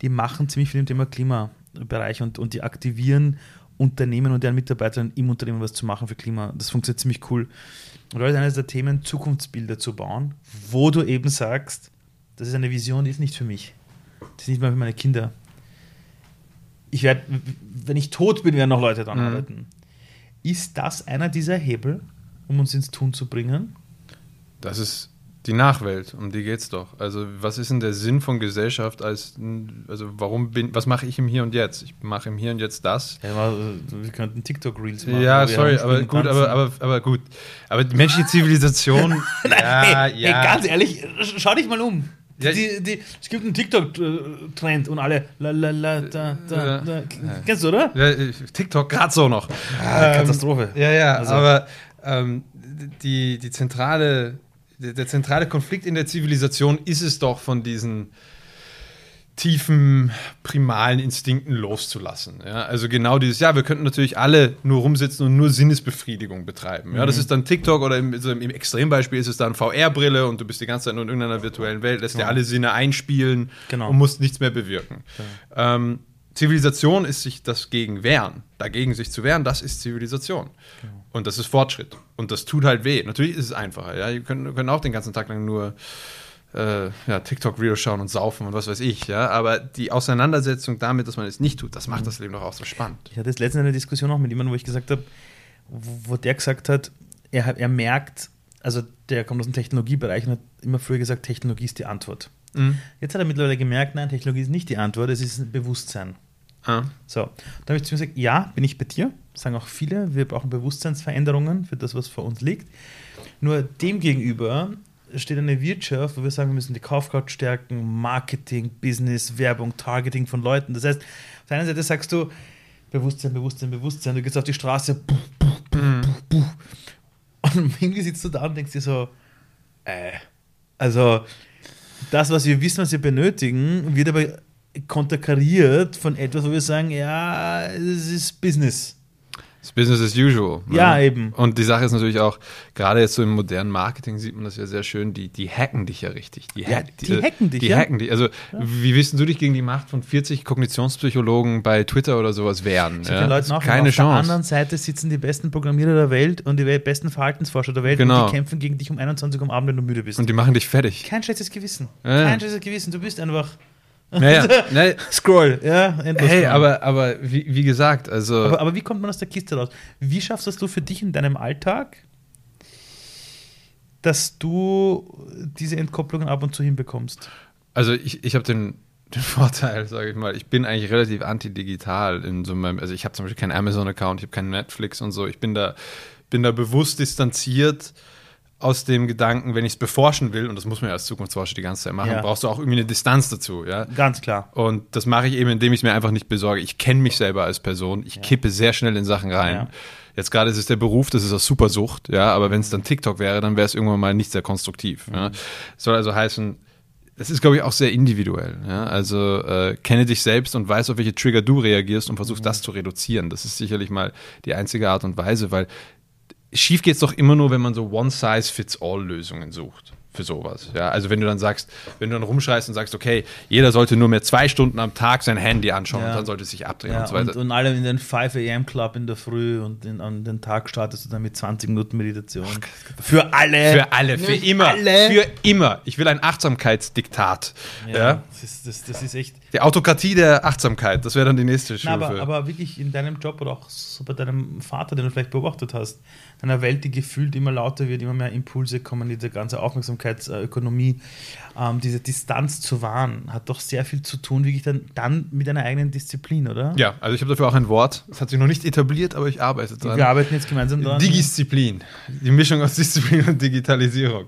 die machen ziemlich viel im Thema Klimabereich und, und die aktivieren Unternehmen und deren Mitarbeiter im Unternehmen was zu machen für Klima. Das funktioniert ziemlich cool. Und da ist eines der Themen, Zukunftsbilder zu bauen, wo du eben sagst, das ist eine Vision, die ist nicht für mich. Das ist nicht mal für meine Kinder. Ich werde, wenn ich tot bin, werden noch Leute daran arbeiten. Ist das einer dieser Hebel, um uns ins Tun zu bringen? Das ist die Nachwelt, um die geht's doch. Also, was ist denn der Sinn von Gesellschaft als, also warum bin, was mache ich im Hier und Jetzt? Ich mache im Hier und Jetzt das. Ja, wir könnten TikTok-Reels machen. Ja, sorry, aber gut, aber, aber, aber gut. Aber die menschliche Zivilisation. ja, hey, hey, ganz ehrlich, sch- schau dich mal um. Ja, die, die, es gibt einen TikTok-Trend und alle la la la da da da. Kennst du, oder? Ja, TikTok gerade so noch. Ah, Katastrophe. Ja, ja, Also- aber ähm, die, die zentrale, der, der zentrale Konflikt in der Zivilisation ist es doch, von diesen tiefen, primalen Instinkten loszulassen. Ja? Also genau dieses, ja, wir könnten natürlich alle nur rumsitzen und nur Sinnesbefriedigung betreiben. Ja? Das Mhm. ist dann TikTok oder im, also im Extrembeispiel ist es dann VR-Brille und du bist die ganze Zeit nur in irgendeiner virtuellen Welt, lässt dir alle Sinne einspielen Genau. und musst nichts mehr bewirken. Ähm, Zivilisation ist sich das gegen wehren. Dagegen sich zu wehren, das ist Zivilisation. Und das ist Fortschritt. Und das tut halt weh. Natürlich ist es einfacher. Ja? Ihr könnt, können auch den ganzen Tag lang nur äh, ja, TikTok-Videos schauen und saufen und was weiß ich. Ja? Aber die Auseinandersetzung damit, dass man es nicht tut, das macht das Leben doch auch so spannend. Ich hatte jetzt letztens eine Diskussion auch mit jemandem, wo ich gesagt habe, wo der gesagt hat, er, er merkt, also der kommt aus dem Technologiebereich und hat immer früher gesagt, Technologie ist die Antwort. Jetzt hat er mittlerweile gemerkt, nein, Technologie ist nicht die Antwort, es ist ein Bewusstsein. Ah. So, da habe ich zu ihm gesagt, ja, bin ich bei dir, sagen auch viele, wir brauchen Bewusstseinsveränderungen für das, was vor uns liegt. Nur demgegenüber steht eine Wirtschaft, wo wir sagen, wir müssen die Kaufkraft stärken, Marketing, Business, Werbung, Targeting von Leuten. Das heißt, auf der einen Seite sagst du, Bewusstsein, Bewusstsein, Bewusstsein, du gehst auf die Straße, puh, puh, puh. und irgendwie sitzt du da und denkst dir so, äh, also das, was wir wissen, was wir benötigen, wird aber konterkariert von etwas, wo wir sagen, ja, es ist Business. Das ist Business as usual. ne? Ja, eben. Und die Sache ist natürlich auch, gerade jetzt so im modernen Marketing sieht man das ja sehr schön, die, die hacken dich ja richtig. Die, Ja, hack- die hacken dich, Die ja. hacken dich. Also, wie wissen du dich gegen die Macht von 40 Kognitionspsychologen bei Twitter oder sowas wehren? Ich sag den Leuten auch, Keine auf der Chance. anderen Seite sitzen die besten Programmierer der Welt und die besten Verhaltensforscher der Welt Genau. und die kämpfen gegen dich um 21 Uhr am Abend, wenn du müde bist. Und die machen dich fertig. Kein schlechtes Gewissen. Ja. Kein schlechtes Gewissen. Du bist einfach Naja, ne, Scroll. Ja, endlos hey, aber, aber wie, wie gesagt, also. aber, aber wie kommt man aus der Kiste raus? Wie schaffst das du für dich in deinem Alltag, dass du diese Entkopplungen ab und zu hinbekommst? Also ich, ich habe den, den Vorteil, sage ich mal, ich bin eigentlich relativ antidigital in so meinem, also ich habe zum Beispiel keinen Amazon-Account, ich habe keinen Netflix und so. Ich bin da, bin da bewusst distanziert aus dem Gedanken, wenn ich es beforschen will, und das muss man ja als Zukunftsforscher die ganze Zeit machen, Ja. brauchst du auch irgendwie eine Distanz dazu, ja. Ganz klar. Und das mache ich eben, indem ich es mir einfach nicht besorge. Ich kenne mich selber als Person. Ich kippe sehr schnell in Sachen rein. Ja. Jetzt gerade ist es der Beruf, das ist eine Supersucht, ja, aber wenn es dann TikTok wäre, dann wäre es irgendwann mal nicht sehr konstruktiv. Ja. Soll also heißen, das ist, glaube ich, auch sehr individuell. Ja? Also äh, kenne dich selbst und weiß, auf welche Trigger du reagierst und versuch das zu reduzieren. Das ist sicherlich mal die einzige Art und Weise, weil schief geht's doch immer nur, wenn man so One-Size-Fits-All-Lösungen sucht für sowas. Ja, also wenn du dann sagst, wenn du dann rumschreist und sagst, okay, jeder sollte nur mehr zwei Stunden am Tag sein Handy anschauen Ja. und dann sollte es sich abdrehen Ja, und so und, weiter. und alle in den 5 AM Club in der Früh und in, an den Tag startest du dann mit 20 Minuten Meditation. Für alle. für alle, für immer, alle. für immer. Ich will ein Achtsamkeitsdiktat. Ja. Das, ist, das, das ist echt. Die Autokratie der Achtsamkeit, das wäre dann die nächste Na, Stufe. aber, aber wirklich in deinem Job oder auch so bei deinem Vater, den du vielleicht beobachtet hast, in einer Welt, die gefühlt immer lauter wird, immer mehr Impulse kommen, diese ganze Aufmerksamkeitsökonomie, ähm, diese Distanz zu wahren, hat doch sehr viel zu tun, wirklich dann, dann mit einer eigenen Disziplin, oder? ja, also ich habe dafür auch ein Wort. Das hat sich noch nicht etabliert, aber ich arbeite dran. Wir arbeiten jetzt gemeinsam dran. Digisziplin. Die Mischung aus Disziplin und Digitalisierung.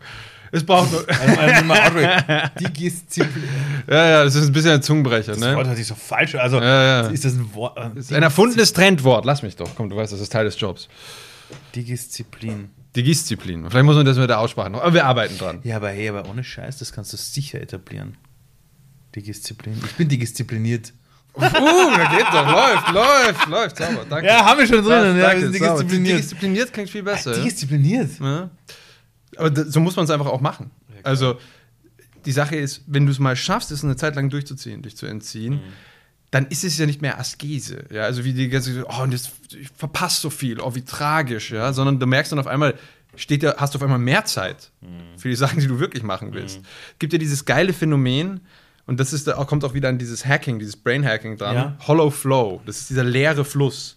Es braucht nur. Outrage. Digisziplin. ja, ja, das ist ein bisschen ein Zungenbrecher, Das Wort ne? hört sich so falsch. Also, Ja, ja. ist das ein Wort? äh, ist ein erfundenes Trendwort. Lass mich doch. Komm, du weißt, das ist Teil des Jobs. Digisziplin. Digisziplin. Vielleicht muss man das mit der Aussprache noch. Aber wir arbeiten dran. Ja, aber hey, aber ohne Scheiß, das kannst du sicher etablieren. Digisziplin. Ich bin diszipliniert. Uh, da geht doch. Läuft, läuft, läuft. Sauber. Danke. Ja, haben wir schon drinnen. Ja, wir sind diszipliniert. Diszipliniert klingt viel besser. ja. Diszipliniert. Ja. Aber so muss man es einfach auch machen. also die Sache ist, wenn du es mal schaffst, es eine Zeit lang durchzuziehen, dich zu entziehen, Mhm. dann ist es ja nicht mehr Askese. Ja, also wie die ganze, oh, und jetzt ich verpasse so viel, oh, wie tragisch, ja, sondern du merkst dann auf einmal, steht da, hast du auf einmal mehr Zeit Mhm. für die Sachen, die du wirklich machen willst. Es gibt ja dieses geile Phänomen, Und das ist, da kommt auch wieder an dieses Hacking, dieses Brain Hacking dran. Ja. Hollow Flow, das ist dieser leere Fluss,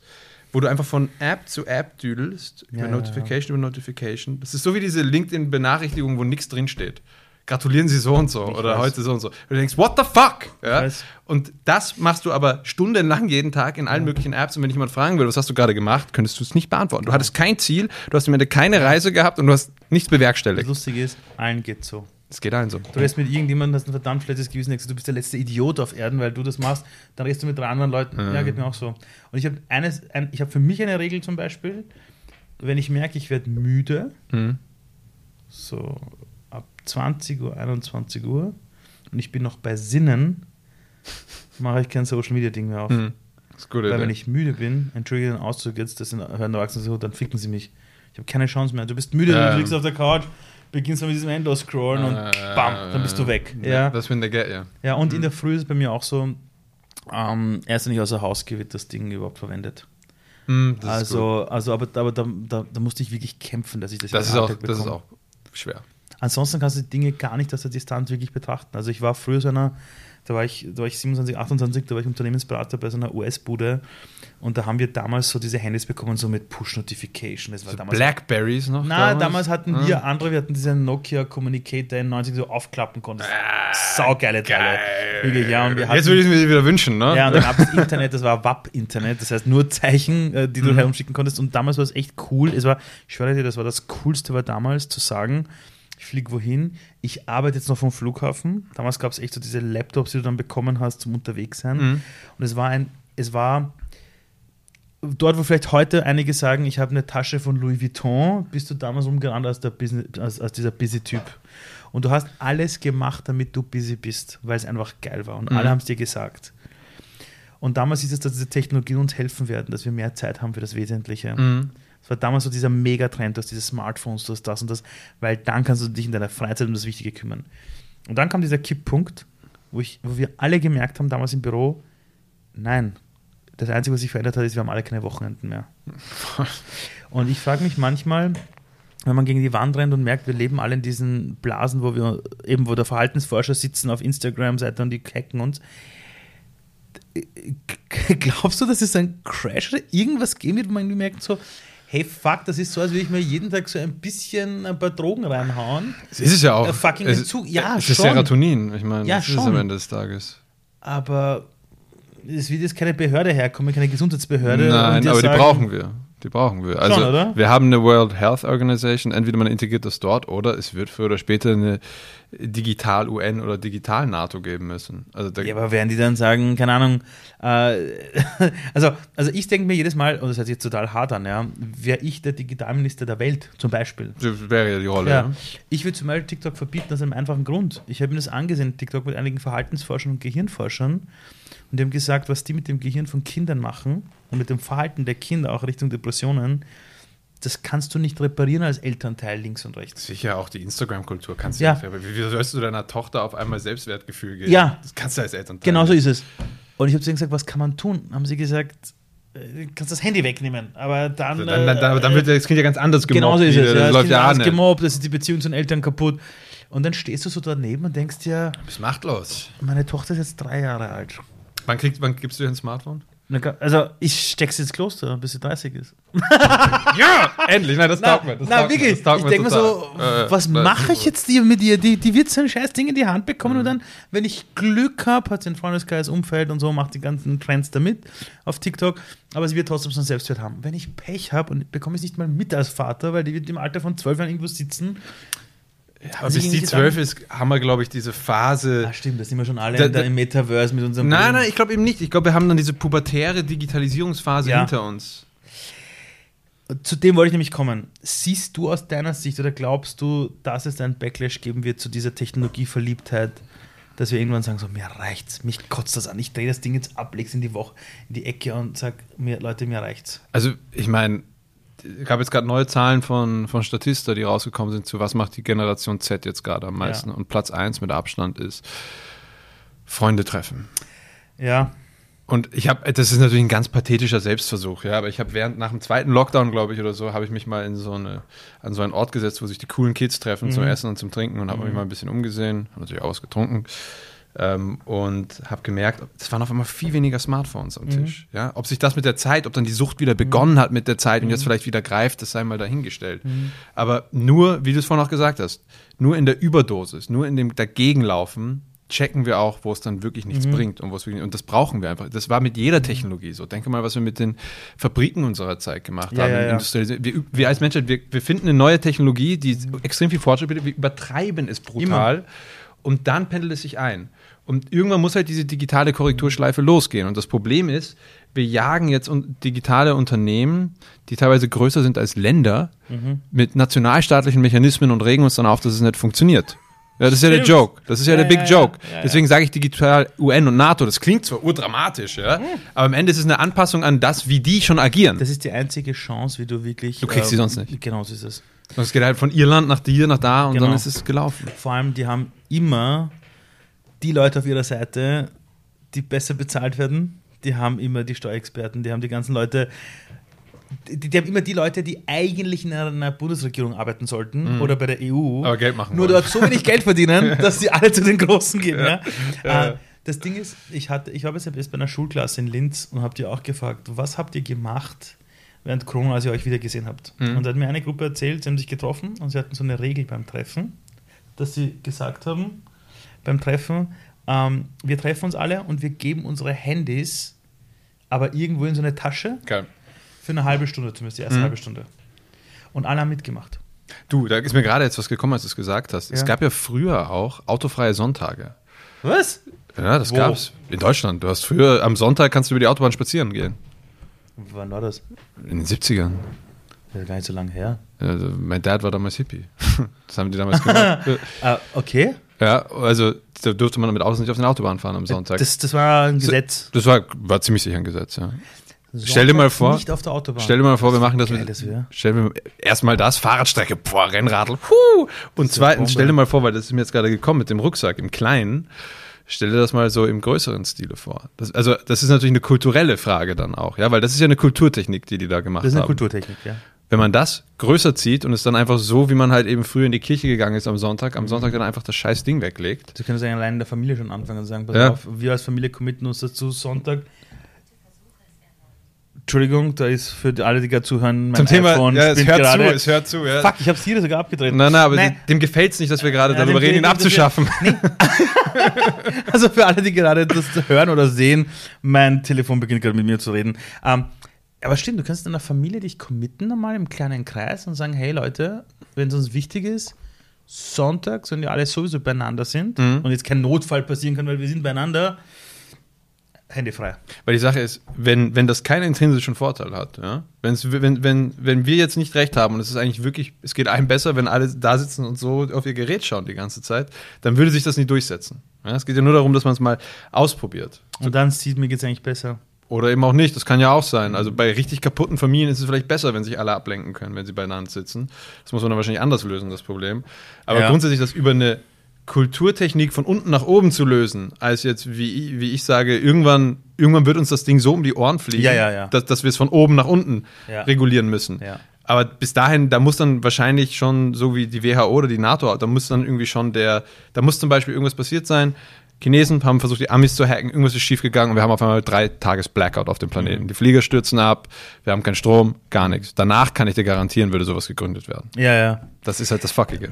wo du einfach von App zu App düdelst, über Ja, ja, Notification über Notification. Das ist so wie diese LinkedIn-Benachrichtigung, wo nichts drinsteht. Gratulieren Sie so und so Ich oder weiß. heute so und so. Und du denkst, what the fuck? Ja? Und das machst du aber stundenlang jeden Tag in allen möglichen Apps. Und wenn jemand fragen will, was hast du gerade gemacht, könntest du es nicht beantworten. Du hattest kein Ziel, du hast am Ende keine Reise gehabt und du hast nichts Das bewerkstelligt. Lustige ist, allen geht so. Es geht allen so. Du redest mit irgendjemandem, hast ein verdammt schlechtes Gewissen, denkst, du bist der letzte Idiot auf Erden, weil du das machst, dann redest du mit drei anderen Leuten. Ja, geht mir auch so. Und ich habe eines, ein, ich habe für mich eine Regel zum Beispiel, wenn ich merke, ich werde müde, Mhm. so ab 20 Uhr, 21 Uhr, und ich bin noch bei Sinnen, mache ich kein Social Media Ding mehr auf. Mhm. Das ist gut, Weil wenn ich müde bin, entschuldige den Ausdruck jetzt, das sind hören Erwachsene so, dann ficken sie mich. Ich habe keine Chance mehr. Du bist müde, Ja. du liegst auf der Couch, beginnst dann mit diesem Endlos scrollen und bam, dann bist du weg. Ja, Das finde ich, ja. ja und in der Früh ist es bei mir auch so, ähm, erst wenn ich außer Haus gehe, wird das Ding überhaupt verwendet. Mhm, gut. also, also, aber, aber da, da, da musste ich wirklich kämpfen, dass ich das, Das ist, auch, das ist auch schwer. Ansonsten kannst du die Dinge gar nicht aus der Distanz wirklich betrachten. Also ich war früher so einer, da war ich, da war ich 27, 28, da war ich Unternehmensberater bei so einer US-Bude und da haben wir damals so diese Handys bekommen, so mit Push-Notification. Das war So damals. Blackberries noch? Na, damals, hatten Ah. wir andere, wir hatten diese Nokia Communicator in 90 so aufklappen konntest. Saugeile Teile. Wirklich, ja, und wir hatten, Jetzt würde ich mir wieder wünschen, ne? ja, und dann gab es Internet, das war WAP-Internet, das heißt nur Zeichen, äh, die du Mhm. herumschicken konntest. Und damals war es echt cool. Es war, ich schwöre dir, das war das Coolste, war damals zu sagen, ich fliege wohin, ich arbeite jetzt noch vom Flughafen. Damals gab es echt so diese Laptops, die du dann bekommen hast zum Unterwegssein. Mhm. Und es war ein, es war dort, wo vielleicht heute einige sagen, ich habe eine Tasche von Louis Vuitton, bist du damals umgerannt als, der Business, als, als dieser Busy-Typ. Und du hast alles gemacht, damit du busy bist, weil es einfach geil war. Und Mhm. alle haben es dir gesagt. Und damals ist es, dass diese Technologien uns helfen werden, dass wir mehr Zeit haben für das Wesentliche. Mhm. Es war damals so dieser Megatrend, du hast diese Smartphones, du hast das und das, weil dann kannst du dich in deiner Freizeit um das Wichtige kümmern. Und dann kam dieser Kipppunkt, wo, ich, wo wir alle gemerkt haben, damals im Büro, nein, das Einzige, was sich verändert hat, ist, wir haben alle keine Wochenenden mehr. und ich frage mich manchmal, wenn man gegen die Wand rennt und merkt, wir leben alle in diesen Blasen, wo wir eben, wo der Verhaltensforscher sitzen auf Instagram-Seite und die hacken uns. Glaubst du, dass es einen Crash oder irgendwas geben wird, wo man irgendwie merkt, so, hey, fuck, das ist so, als würde ich mir jeden Tag so ein bisschen ein paar Drogen reinhauen. Es ist es ja auch. Äh, fucking es, Entzug. Ja, es ist schon. Serotonin. Ich meine, Ja, das ist schon. am Ende des Tages. Aber es wird jetzt keine Behörde herkommen, keine Gesundheitsbehörde. und Nein, aber die sagen- brauchen wir. Die brauchen wir. Also, oder? wir haben eine World Health Organization. Entweder man integriert das dort oder es wird früher oder später eine Digital-UN oder Digital-NATO geben müssen. Also, Ja, aber werden die dann sagen, keine Ahnung, äh, also, also ich denke mir jedes Mal, und das hört sich jetzt total hart an, ja, wäre ich der Digitalminister der Welt zum Beispiel. das wäre ja die Rolle. Ja. Ja. Ich würde zum Beispiel TikTok verbieten aus einem einfachen Grund. Ich habe mir das angesehen, TikTok mit einigen Verhaltensforschern und Gehirnforschern. Und die haben gesagt, was die mit dem Gehirn von Kindern machen und mit dem Verhalten der Kinder auch Richtung Depressionen, das kannst du nicht reparieren als Elternteil links und rechts. Sicher auch die Instagram-Kultur kannst Ja. du nicht. Wie, wie sollst du deiner Tochter auf einmal Selbstwertgefühl geben? Ja. Das kannst du als Elternteil. Genau so ist es. Und ich habe zu ihnen gesagt, was kann man tun? Haben sie gesagt, äh, du kannst das Handy wegnehmen. Aber dann. Also Dann, dann, dann, dann wird das Kind ja ganz anders gemobbt. Genau so ist es. Ja, Das das läuft ja nicht. gemobbt, das ist die Beziehung zu den Eltern kaputt. Und dann stehst du so daneben und denkst dir, Du bist machtlos. meine Tochter ist jetzt drei Jahre alt. Wann, kriegst, wann gibst du ihr ein Smartphone? Also, ich steck's ins Kloster, bis sie 30 ist. Ja! Endlich! Nein, das Na, taugt mir. Das na taugt mir, wirklich. das taugt Ich mir denke mir so. Äh, was das- mache ich jetzt mit ihr? Die, die wird so ein scheiß Ding in die Hand bekommen Mhm. und dann, wenn ich Glück habe, hat sie ein Freundeskreis, Umfeld und so, macht die ganzen Trends damit auf TikTok, aber sie wird trotzdem so einen Selbstwert haben. Wenn ich Pech habe und bekomme ich es nicht mal mit als Vater, weil die wird im Alter von 12 Jahren irgendwo sitzen. Aber bis die zwölf ist, haben wir, glaube ich, diese Phase. Ah, stimmt, da sind wir schon alle Da- da- im Metaverse mit unserem Nein, Brillen. nein, ich glaube eben nicht. Ich glaube, wir haben dann diese pubertäre Digitalisierungsphase Ja. hinter uns. Zu dem wollte ich nämlich kommen. Siehst du aus deiner Sicht oder glaubst du, dass es einen Backlash geben wird zu dieser Technologieverliebtheit, dass wir irgendwann sagen, so, mir reicht's, mich kotzt das an, ich drehe das Ding jetzt ab, leg's in die Woche, in die Ecke und sag, mir, Leute, mir reicht's. Also, ich meine, gab jetzt gerade neue Zahlen von, von Statista, die rausgekommen sind, zu was macht die Generation Z jetzt gerade am meisten. Ja. Und Platz 1 mit Abstand ist Freunde treffen. Ja, Und ich habe, das ist natürlich ein ganz pathetischer Selbstversuch, ja, aber ich habe während nach dem zweiten Lockdown, glaube ich, oder so, habe ich mich mal in so eine, an so einen Ort gesetzt, wo sich die coolen Kids treffen zum Mhm. Essen und zum Trinken und habe mich mal ein bisschen umgesehen, habe natürlich ausgetrunken. Ähm, und habe gemerkt, es waren auf einmal viel weniger Smartphones am Tisch. Ja? Ob sich das mit der Zeit, ob dann die Sucht wieder begonnen hat mit der Zeit und jetzt vielleicht wieder greift, das sei mal dahingestellt. Aber nur, wie du es vorhin auch gesagt hast, nur in der Überdosis, nur in dem Dagegenlaufen checken wir auch, wo es dann wirklich nichts bringt und wo es und das brauchen wir einfach. Das war mit jeder Technologie so. Denke mal, was wir mit den Fabriken unserer Zeit gemacht Ja, haben. ja, ja. Wir, wir als Menschheit, wir, wir finden eine neue Technologie, die extrem viel Fortschritt bietet, wir übertreiben es brutal und dann pendelt es sich ein. Und irgendwann muss halt diese digitale Korrekturschleife losgehen. Und das Problem ist, wir jagen jetzt digitale Unternehmen, die teilweise größer sind als Länder, Mhm. mit nationalstaatlichen Mechanismen und regen uns dann auf, dass es nicht funktioniert. Ja, das ist ja der. Joke. Das ist ja, Ja, der Big ja. Joke. Ja. Deswegen sage ich digital UN und NATO. Das klingt zwar urdramatisch, ja, aber am Ende ist es eine Anpassung an das, wie die schon agieren. Das ist die einzige Chance, wie du wirklich. Du kriegst sie sonst nicht. Genau so ist es. Und es geht halt von Irland nach dir, nach da und Genau. dann ist es gelaufen. Vor allem, die haben immer die Leute auf ihrer Seite, die besser bezahlt werden. Die haben immer die Steuerexperten, die haben die ganzen Leute. Die, die haben immer die Leute, die eigentlich in einer Bundesregierung arbeiten sollten oder bei der EU. Mhm. Aber Geld machen Nur wollen. dort so wenig Geld verdienen, dass sie alle zu den Großen gehen. Ja. Ja. Äh, Das Ding ist, ich, hatte, ich war jetzt bei einer Schulklasse in Linz und habe die auch gefragt, was habt ihr gemacht während Corona, als ihr euch wieder gesehen habt? Mhm. Und da hat mir eine Gruppe erzählt, sie haben sich getroffen und sie hatten so eine Regel beim Treffen, dass sie gesagt haben, beim Treffen, ähm, wir treffen uns alle und wir geben unsere Handys aber irgendwo in so eine Tasche Geil. für eine halbe Stunde, zumindest die erste Mhm. halbe Stunde. Und alle haben mitgemacht. Du, da ist mir gerade jetzt was gekommen, als du es gesagt hast. Es Ja. gab ja früher auch autofreie Sonntage. Was? Ja, das Wo? gab's. In Deutschland. Du hast früher, am Sonntag kannst du über die Autobahn spazieren gehen. Wann war das? In den 70ern. Das ist gar nicht so lange her. Also, mein Dad war damals Hippie. Das haben die damals gemacht. Ah, okay. Ja, also da durfte man mit Autos nicht auf den Autobahn fahren am Sonntag. Das, das war ein Gesetz. Das war, war ziemlich sicher ein Gesetz, ja. Stell dir mal vor- Nicht auf der Autobahn. Stell dir mal vor, wir machen das mit. das. Stell dir erstmal das, Fahrradstrecke, boah, Rennradl, huh. Und zweitens, stell dir mal vor, weil das ist mir jetzt gerade gekommen mit dem Rucksack im Kleinen, stell dir das mal so im größeren Stile vor. Das, also, das ist natürlich eine kulturelle Frage dann auch, ja, weil das ist ja eine Kulturtechnik, die die da gemacht Das ist eine haben. Kulturtechnik, ja. Wenn man das größer zieht und es dann einfach so, wie man halt eben früher in die Kirche gegangen ist am Sonntag, am Sonntag dann einfach das scheiß Ding weglegt. Sie können sagen, allein in der Familie schon anfangen und sagen, pass Ja. auf, wir als Familie committen uns dazu, Sonntag. Entschuldigung, da ist für alle, die gerade zuhören, mein Zum Thema, iPhone ja, es hört gerade. zu, es hört zu, ja. Fuck, ich habe Siri sogar abgedreht. Nein, nein, aber Nein. dem gefällt es nicht, dass wir gerade Ja, darüber reden, ihn abzuschaffen. Also für alle, die gerade das hören oder sehen, mein Telefon beginnt gerade mit mir zu reden. Ähm, aber stimmt, du kannst in einer Familie dich committen einmal im kleinen Kreis und sagen, hey Leute, wenn es uns wichtig ist, Sonntag, wenn wir alle sowieso beieinander sind Mhm. und jetzt kein Notfall passieren kann, weil wir sind beieinander, Handy frei. Weil die Sache ist, wenn, wenn das keinen intrinsischen Vorteil hat, ja, wenn's, wenn, wenn, wenn wir jetzt nicht recht haben und es ist eigentlich wirklich, es geht einem besser, wenn alle da sitzen und so auf ihr Gerät schauen die ganze Zeit, dann würde sich das nicht durchsetzen. Ja, es geht ja nur darum, dass man es mal ausprobiert. Und dann sieht mir geht's eigentlich besser. Oder eben auch nicht, das kann ja auch sein. Also bei richtig kaputten Familien ist es vielleicht besser, wenn sich alle ablenken können, wenn sie beieinander sitzen. Das muss man dann wahrscheinlich anders lösen, das Problem. Aber Ja. grundsätzlich das über eine Kulturtechnik von unten nach oben zu lösen, als jetzt, wie, ich- wie ich sage, irgendwann, irgendwann wird uns das Ding so um die Ohren fliegen, Ja, ja. Dass, dass wir es von oben nach unten regulieren müssen. Aber bis dahin, da muss dann wahrscheinlich schon, so wie die WHO oder die NATO, da muss dann irgendwie schon der, da muss zum Beispiel irgendwas passiert sein. Chinesen haben versucht, die Amis zu hacken, irgendwas ist schiefgegangen und wir haben auf einmal drei Tages Blackout auf dem Planeten. Die Flieger stürzen ab, wir haben keinen Strom, gar nichts. Danach kann ich dir garantieren, würde sowas gegründet werden. Ja, ja. Das ist halt das Fuckige.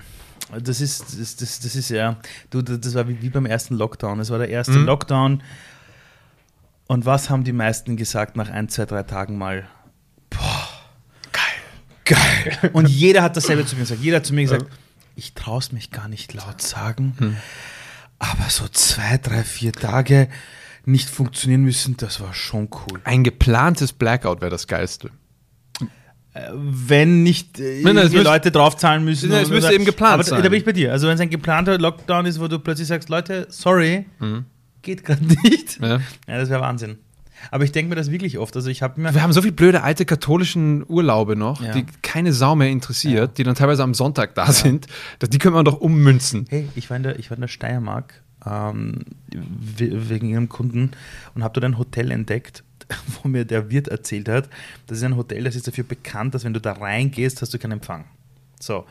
Das ist, das, das, das ist ja, du, das das war wie, wie beim ersten Lockdown. Es war der erste Mhm. Lockdown. Und was haben die meisten gesagt nach ein, zwei, drei Tagen mal? Boah, geil, geil. Und jeder hat dasselbe zu mir gesagt. Jeder hat zu mir gesagt, ich traue es mich gar nicht laut sagen, Hm. Aber so zwei, drei, vier Tage nicht funktionieren müssen, das war schon cool. Ein geplantes Blackout wäre das Geilste. wenn nicht äh, Nein, nein, es die müsste- Leute draufzahlen müssen. Nein, es oder- müsste eben geplant aber sein. Da bin ich bei dir. Also wenn es ein geplanter Lockdown ist, wo du plötzlich sagst, Leute, sorry, Mhm. geht gerade nicht. Ja. Ja, das wäre Wahnsinn. Aber ich denke mir das wirklich oft. Also ich habe mir... Wir haben so viele blöde alte katholischen Urlaube noch, Ja. die keine Sau mehr interessiert, die dann teilweise am Sonntag da sind. Das, die können wir doch ummünzen. Hey, ich war in der, ich war in der Steiermark ähm, we- wegen ihrem Kunden und habe dort ein Hotel entdeckt, wo mir der Wirt erzählt hat, das ist ein Hotel, das ist dafür bekannt, dass wenn du da reingehst, hast du keinen Empfang. So.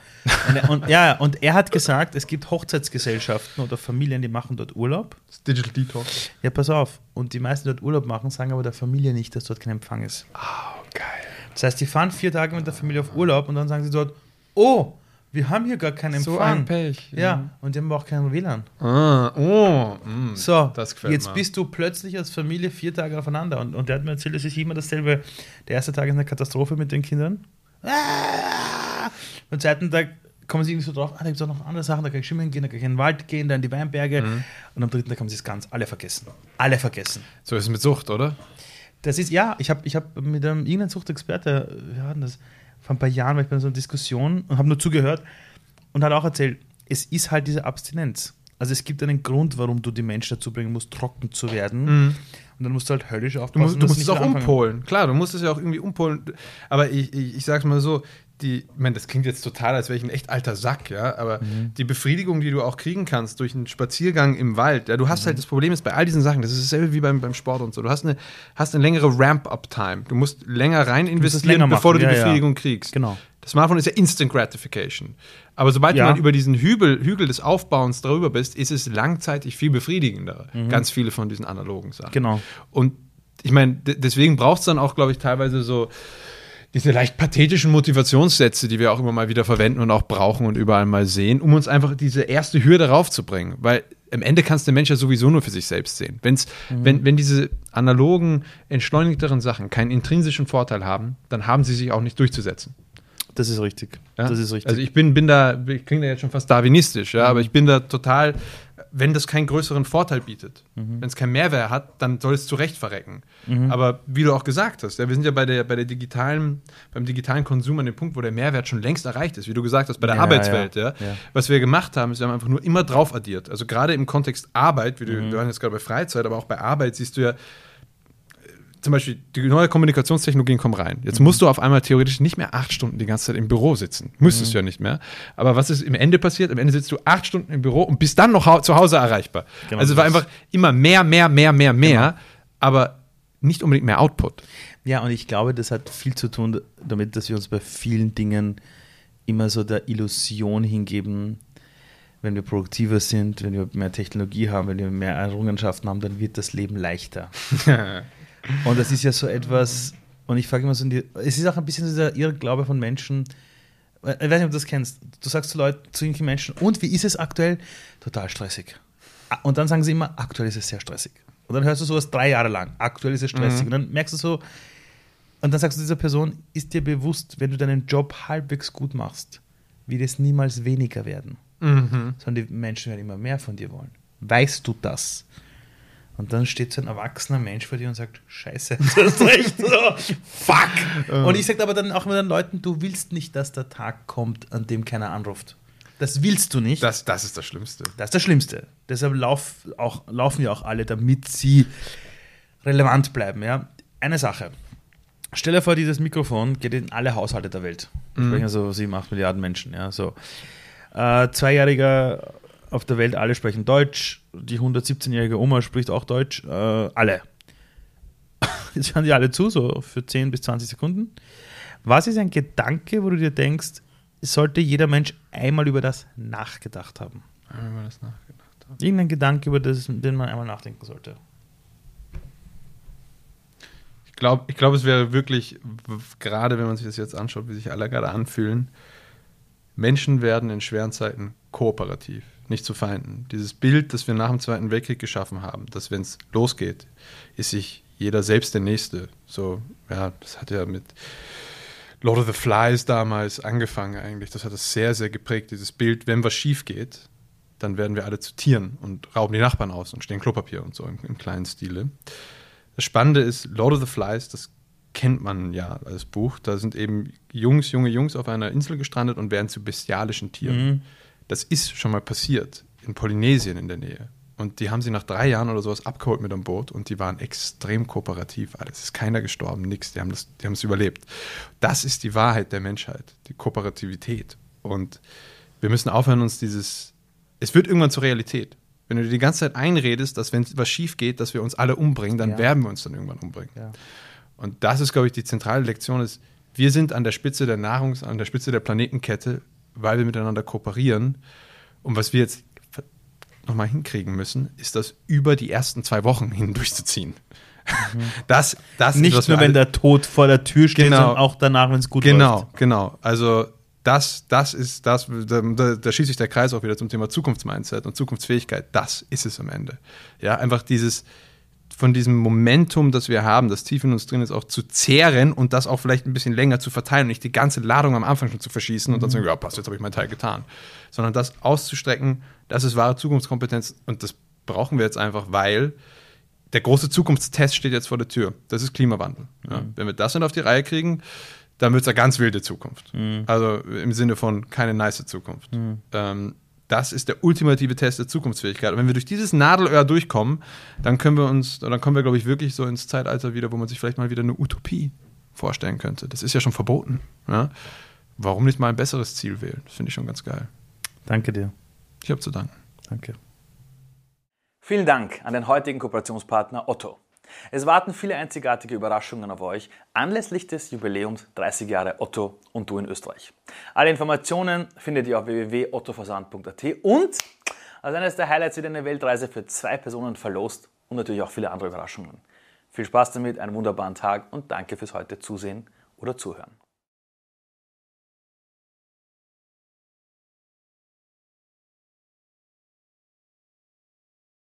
Und, er- und, ja, und er hat gesagt, es gibt Hochzeitsgesellschaften oder Familien, die machen dort Urlaub. Das Digital Detox. Ja, pass auf. Und die meisten, die dort Urlaub machen, sagen aber der Familie nicht, dass dort kein Empfang ist. Oh, geil. Das heißt, die fahren vier Tage mit der Familie auf Urlaub und dann sagen sie dort, oh, wir haben hier gar keinen Empfang. So ein Pech. Ja, und die haben auch keinen WLAN. Ah, oh, mm, So, jetzt mir. bist du plötzlich als Familie vier Tage aufeinander. Und, und der hat mir erzählt, es ist immer dasselbe. Der erste Tag ist eine Katastrophe mit den Kindern. Ah! Am zweiten Tag kommen sie irgendwie so drauf, ah, da gibt es auch noch andere Sachen, da kann ich schwimmen gehen, da kann ich in den Wald gehen, da in die Weinberge. Mhm. Und am dritten Tag haben sie es ganz alle vergessen. Alle vergessen. So ist es mit Sucht, oder? Das ist, ja, ich habe ich hab mit einem irgendeinem Suchtexperte, wir hatten das vor ein paar Jahren, war ich bei so einer Diskussion und habe nur zugehört und hat auch erzählt, es ist halt diese Abstinenz. Also es gibt einen Grund, warum du die Menschen dazu bringen musst, trocken zu werden. Und dann musst du halt höllisch Du aufpassen. musst, du musst es auch umpolen. Klar, du musst es ja auch irgendwie umpolen. Aber ich, ich, ich sag's mal so, die, ich meine, das klingt jetzt total, als wäre ich ein echt alter Sack, ja, aber Mhm. die Befriedigung, die du auch kriegen kannst durch einen Spaziergang im Wald, ja, du hast Mhm. halt das Problem ist bei all diesen Sachen, das ist dasselbe wie beim, beim Sport und so, du hast eine, hast eine längere Ramp-Up-Time. Du musst länger rein es investieren, länger bevor du die ja, ja. Befriedigung kriegst. Genau. Das Smartphone ist ja Instant Gratification. Aber sobald Ja. du mal über diesen Hügel, Hügel des Aufbauens darüber bist, ist es langzeitig viel befriedigender. Ganz viele von diesen analogen Sachen. Mhm. Genau. Und ich meine, de- deswegen braucht es dann auch, glaube ich, teilweise so diese leicht pathetischen Motivationssätze, die wir auch immer mal wieder verwenden und auch brauchen und überall mal sehen, um uns einfach diese erste Hürde raufzubringen. Weil am Ende kannst der Mensch ja sowieso nur für sich selbst sehen. Wenn's, Mhm. wenn, wenn diese analogen, entschleunigteren Sachen keinen intrinsischen Vorteil haben, dann haben sie sich auch nicht durchzusetzen. Das ist richtig. Ja? Das ist richtig. Also ich bin, bin da, ich klinge da jetzt schon fast darwinistisch, ja, aber ich bin da total, wenn das keinen größeren Vorteil bietet, wenn es keinen Mehrwert hat, dann soll es zu Recht verrecken. Aber wie du auch gesagt hast, ja, wir sind ja bei der, bei der digitalen, beim digitalen Konsum an dem Punkt, wo der Mehrwert schon längst erreicht ist, wie du gesagt hast, bei der Ja, Arbeitswelt, ja. ja, ja. Was wir gemacht haben, ist, wir haben einfach nur immer drauf addiert. Also gerade im Kontext Arbeit, wie du, wir waren jetzt gerade bei Freizeit, aber auch bei Arbeit siehst du ja, zum Beispiel, die neue Kommunikationstechnologien kommen rein. Jetzt musst du auf einmal theoretisch nicht mehr acht Stunden die ganze Zeit im Büro sitzen. Müsstest du ja nicht mehr. Aber was ist im Ende passiert? Am Ende sitzt du acht Stunden im Büro und bist dann noch hau zu Hause erreichbar. Genau also es war einfach immer mehr, mehr, mehr, mehr, mehr, aber nicht unbedingt mehr Output. Ja, und ich glaube, das hat viel zu tun damit, dass wir uns bei vielen Dingen immer so der Illusion hingeben, wenn wir produktiver sind, wenn wir mehr Technologie haben, wenn wir mehr Errungenschaften haben, dann wird das Leben leichter. und das ist ja so etwas, und ich frage immer so, die, es ist auch ein bisschen dieser Irrglaube von Menschen, äh, ich weiß nicht, ob du das kennst, du sagst zu Leuten, zu jungen Menschen, und wie ist es aktuell? Total stressig. Und dann sagen sie immer, aktuell ist es sehr stressig. Und dann hörst du sowas drei Jahre lang, aktuell ist es stressig. Und dann merkst du so, und dann sagst du dieser Person, ist dir bewusst, wenn du deinen Job halbwegs gut machst, wird es niemals weniger werden, sondern die Menschen werden immer mehr von dir wollen. Weißt du das? Und dann steht so ein erwachsener Mensch vor dir und sagt, scheiße, du hast recht. So, fuck. Und ich sage aber dann auch immer den Leuten, du willst nicht, dass der Tag kommt, an dem keiner anruft. Das willst du nicht. Das, das ist das Schlimmste. Das ist das Schlimmste. Deshalb lauf auch, laufen ja auch alle, damit sie relevant bleiben. Ja? Eine Sache. Stell dir vor, dieses Mikrofon geht in alle Haushalte der Welt. Wir sprechen so 7, 8 Milliarden Menschen. Ja? So. Äh, Zweijähriger auf der Welt, alle sprechen Deutsch. Die 117-jährige Oma spricht auch Deutsch. Äh, alle. Jetzt hören die alle zu, so für 10 bis 20 Sekunden. Was ist ein Gedanke, wo du dir denkst, sollte jeder Mensch einmal über das nachgedacht haben? Wenn man das nachgedacht hat. Irgendein Gedanke, über das, den man einmal nachdenken sollte. Ich glaube, ich glaub, es wäre wirklich, gerade wenn man sich das jetzt anschaut, wie sich alle gerade anfühlen, Menschen werden in schweren Zeiten kooperativ, nicht zu Feinden. Dieses Bild, das wir nach dem Zweiten Weltkrieg geschaffen haben, dass wenn es losgeht, ist sich jeder selbst der Nächste. So, ja, das hat ja mit Lord of the Flies damals angefangen eigentlich. Das hat es sehr, sehr geprägt, dieses Bild, wenn was schief geht, dann werden wir alle zu Tieren und rauben die Nachbarn aus und stehen Klopapier und so im, im kleinen Stile. Das Spannende ist, Lord of the Flies, das kennt man ja als Buch. Da sind eben Jungs, junge Jungs auf einer Insel gestrandet und werden zu bestialischen Tieren. Das ist schon mal passiert in Polynesien in der Nähe. Und die haben sie nach drei Jahren oder sowas abgeholt mit einem Boot und die waren extrem kooperativ. Alles ist keiner gestorben, nichts. Die haben das, die haben es überlebt. Das ist die Wahrheit der Menschheit, die Kooperativität. Und wir müssen aufhören, uns dieses. Es wird irgendwann zur Realität. Wenn du dir die ganze Zeit einredest, dass wenn was schief geht, dass wir uns alle umbringen, dann Ja. werden wir uns dann irgendwann umbringen. Ja. Und das ist, glaube ich, die zentrale Lektion ist, wir sind an der Spitze der Nahrungs-, an der Spitze der Planetenkette. Weil wir miteinander kooperieren. Und was wir jetzt nochmal hinkriegen müssen, ist das über die ersten zwei Wochen hin durchzuziehen. Mhm. Das, das Nicht ist, nur, wenn der Tod vor der Tür steht, Genau. sondern auch danach, wenn es gut Genau, läuft. genau. Also das, das ist das, da, da, da schließt sich der Kreis auch wieder zum Thema Zukunftsmindset und Zukunftsfähigkeit. Das ist es am Ende. Ja, einfach dieses von diesem Momentum, das wir haben, das tief in uns drin ist, auch zu zehren und das auch vielleicht ein bisschen länger zu verteilen und nicht die ganze Ladung am Anfang schon zu verschießen und dann zu sagen, ja, passt, jetzt habe ich meinen Teil getan. Sondern das auszustrecken, das ist wahre Zukunftskompetenz und das brauchen wir jetzt einfach, weil der große Zukunftstest steht jetzt vor der Tür. Das ist Klimawandel. Ja. Wenn wir das nicht auf die Reihe kriegen, dann wird es eine ganz wilde Zukunft. Also im Sinne von keine nice Zukunft. Ähm, das ist der ultimative Test der Zukunftsfähigkeit. Und wenn wir durch dieses Nadelöhr durchkommen, dann können wir uns, dann kommen wir, glaube ich, wirklich so ins Zeitalter wieder, wo man sich vielleicht mal wieder eine Utopie vorstellen könnte. Das ist ja schon verboten. Ja? Warum nicht mal ein besseres Ziel wählen? Das finde ich schon ganz geil. Danke dir. Ich habe zu danken. Danke. Vielen Dank an den heutigen Kooperationspartner Otto. Es warten viele einzigartige Überraschungen auf euch anlässlich des Jubiläums 30 Jahre Otto und du in Österreich. Alle Informationen findet ihr auf www.ottoversand.at und als eines der Highlights wird eine Weltreise für zwei Personen verlost und natürlich auch viele andere Überraschungen. Viel Spaß damit, einen wunderbaren Tag und danke fürs heute Zusehen oder Zuhören.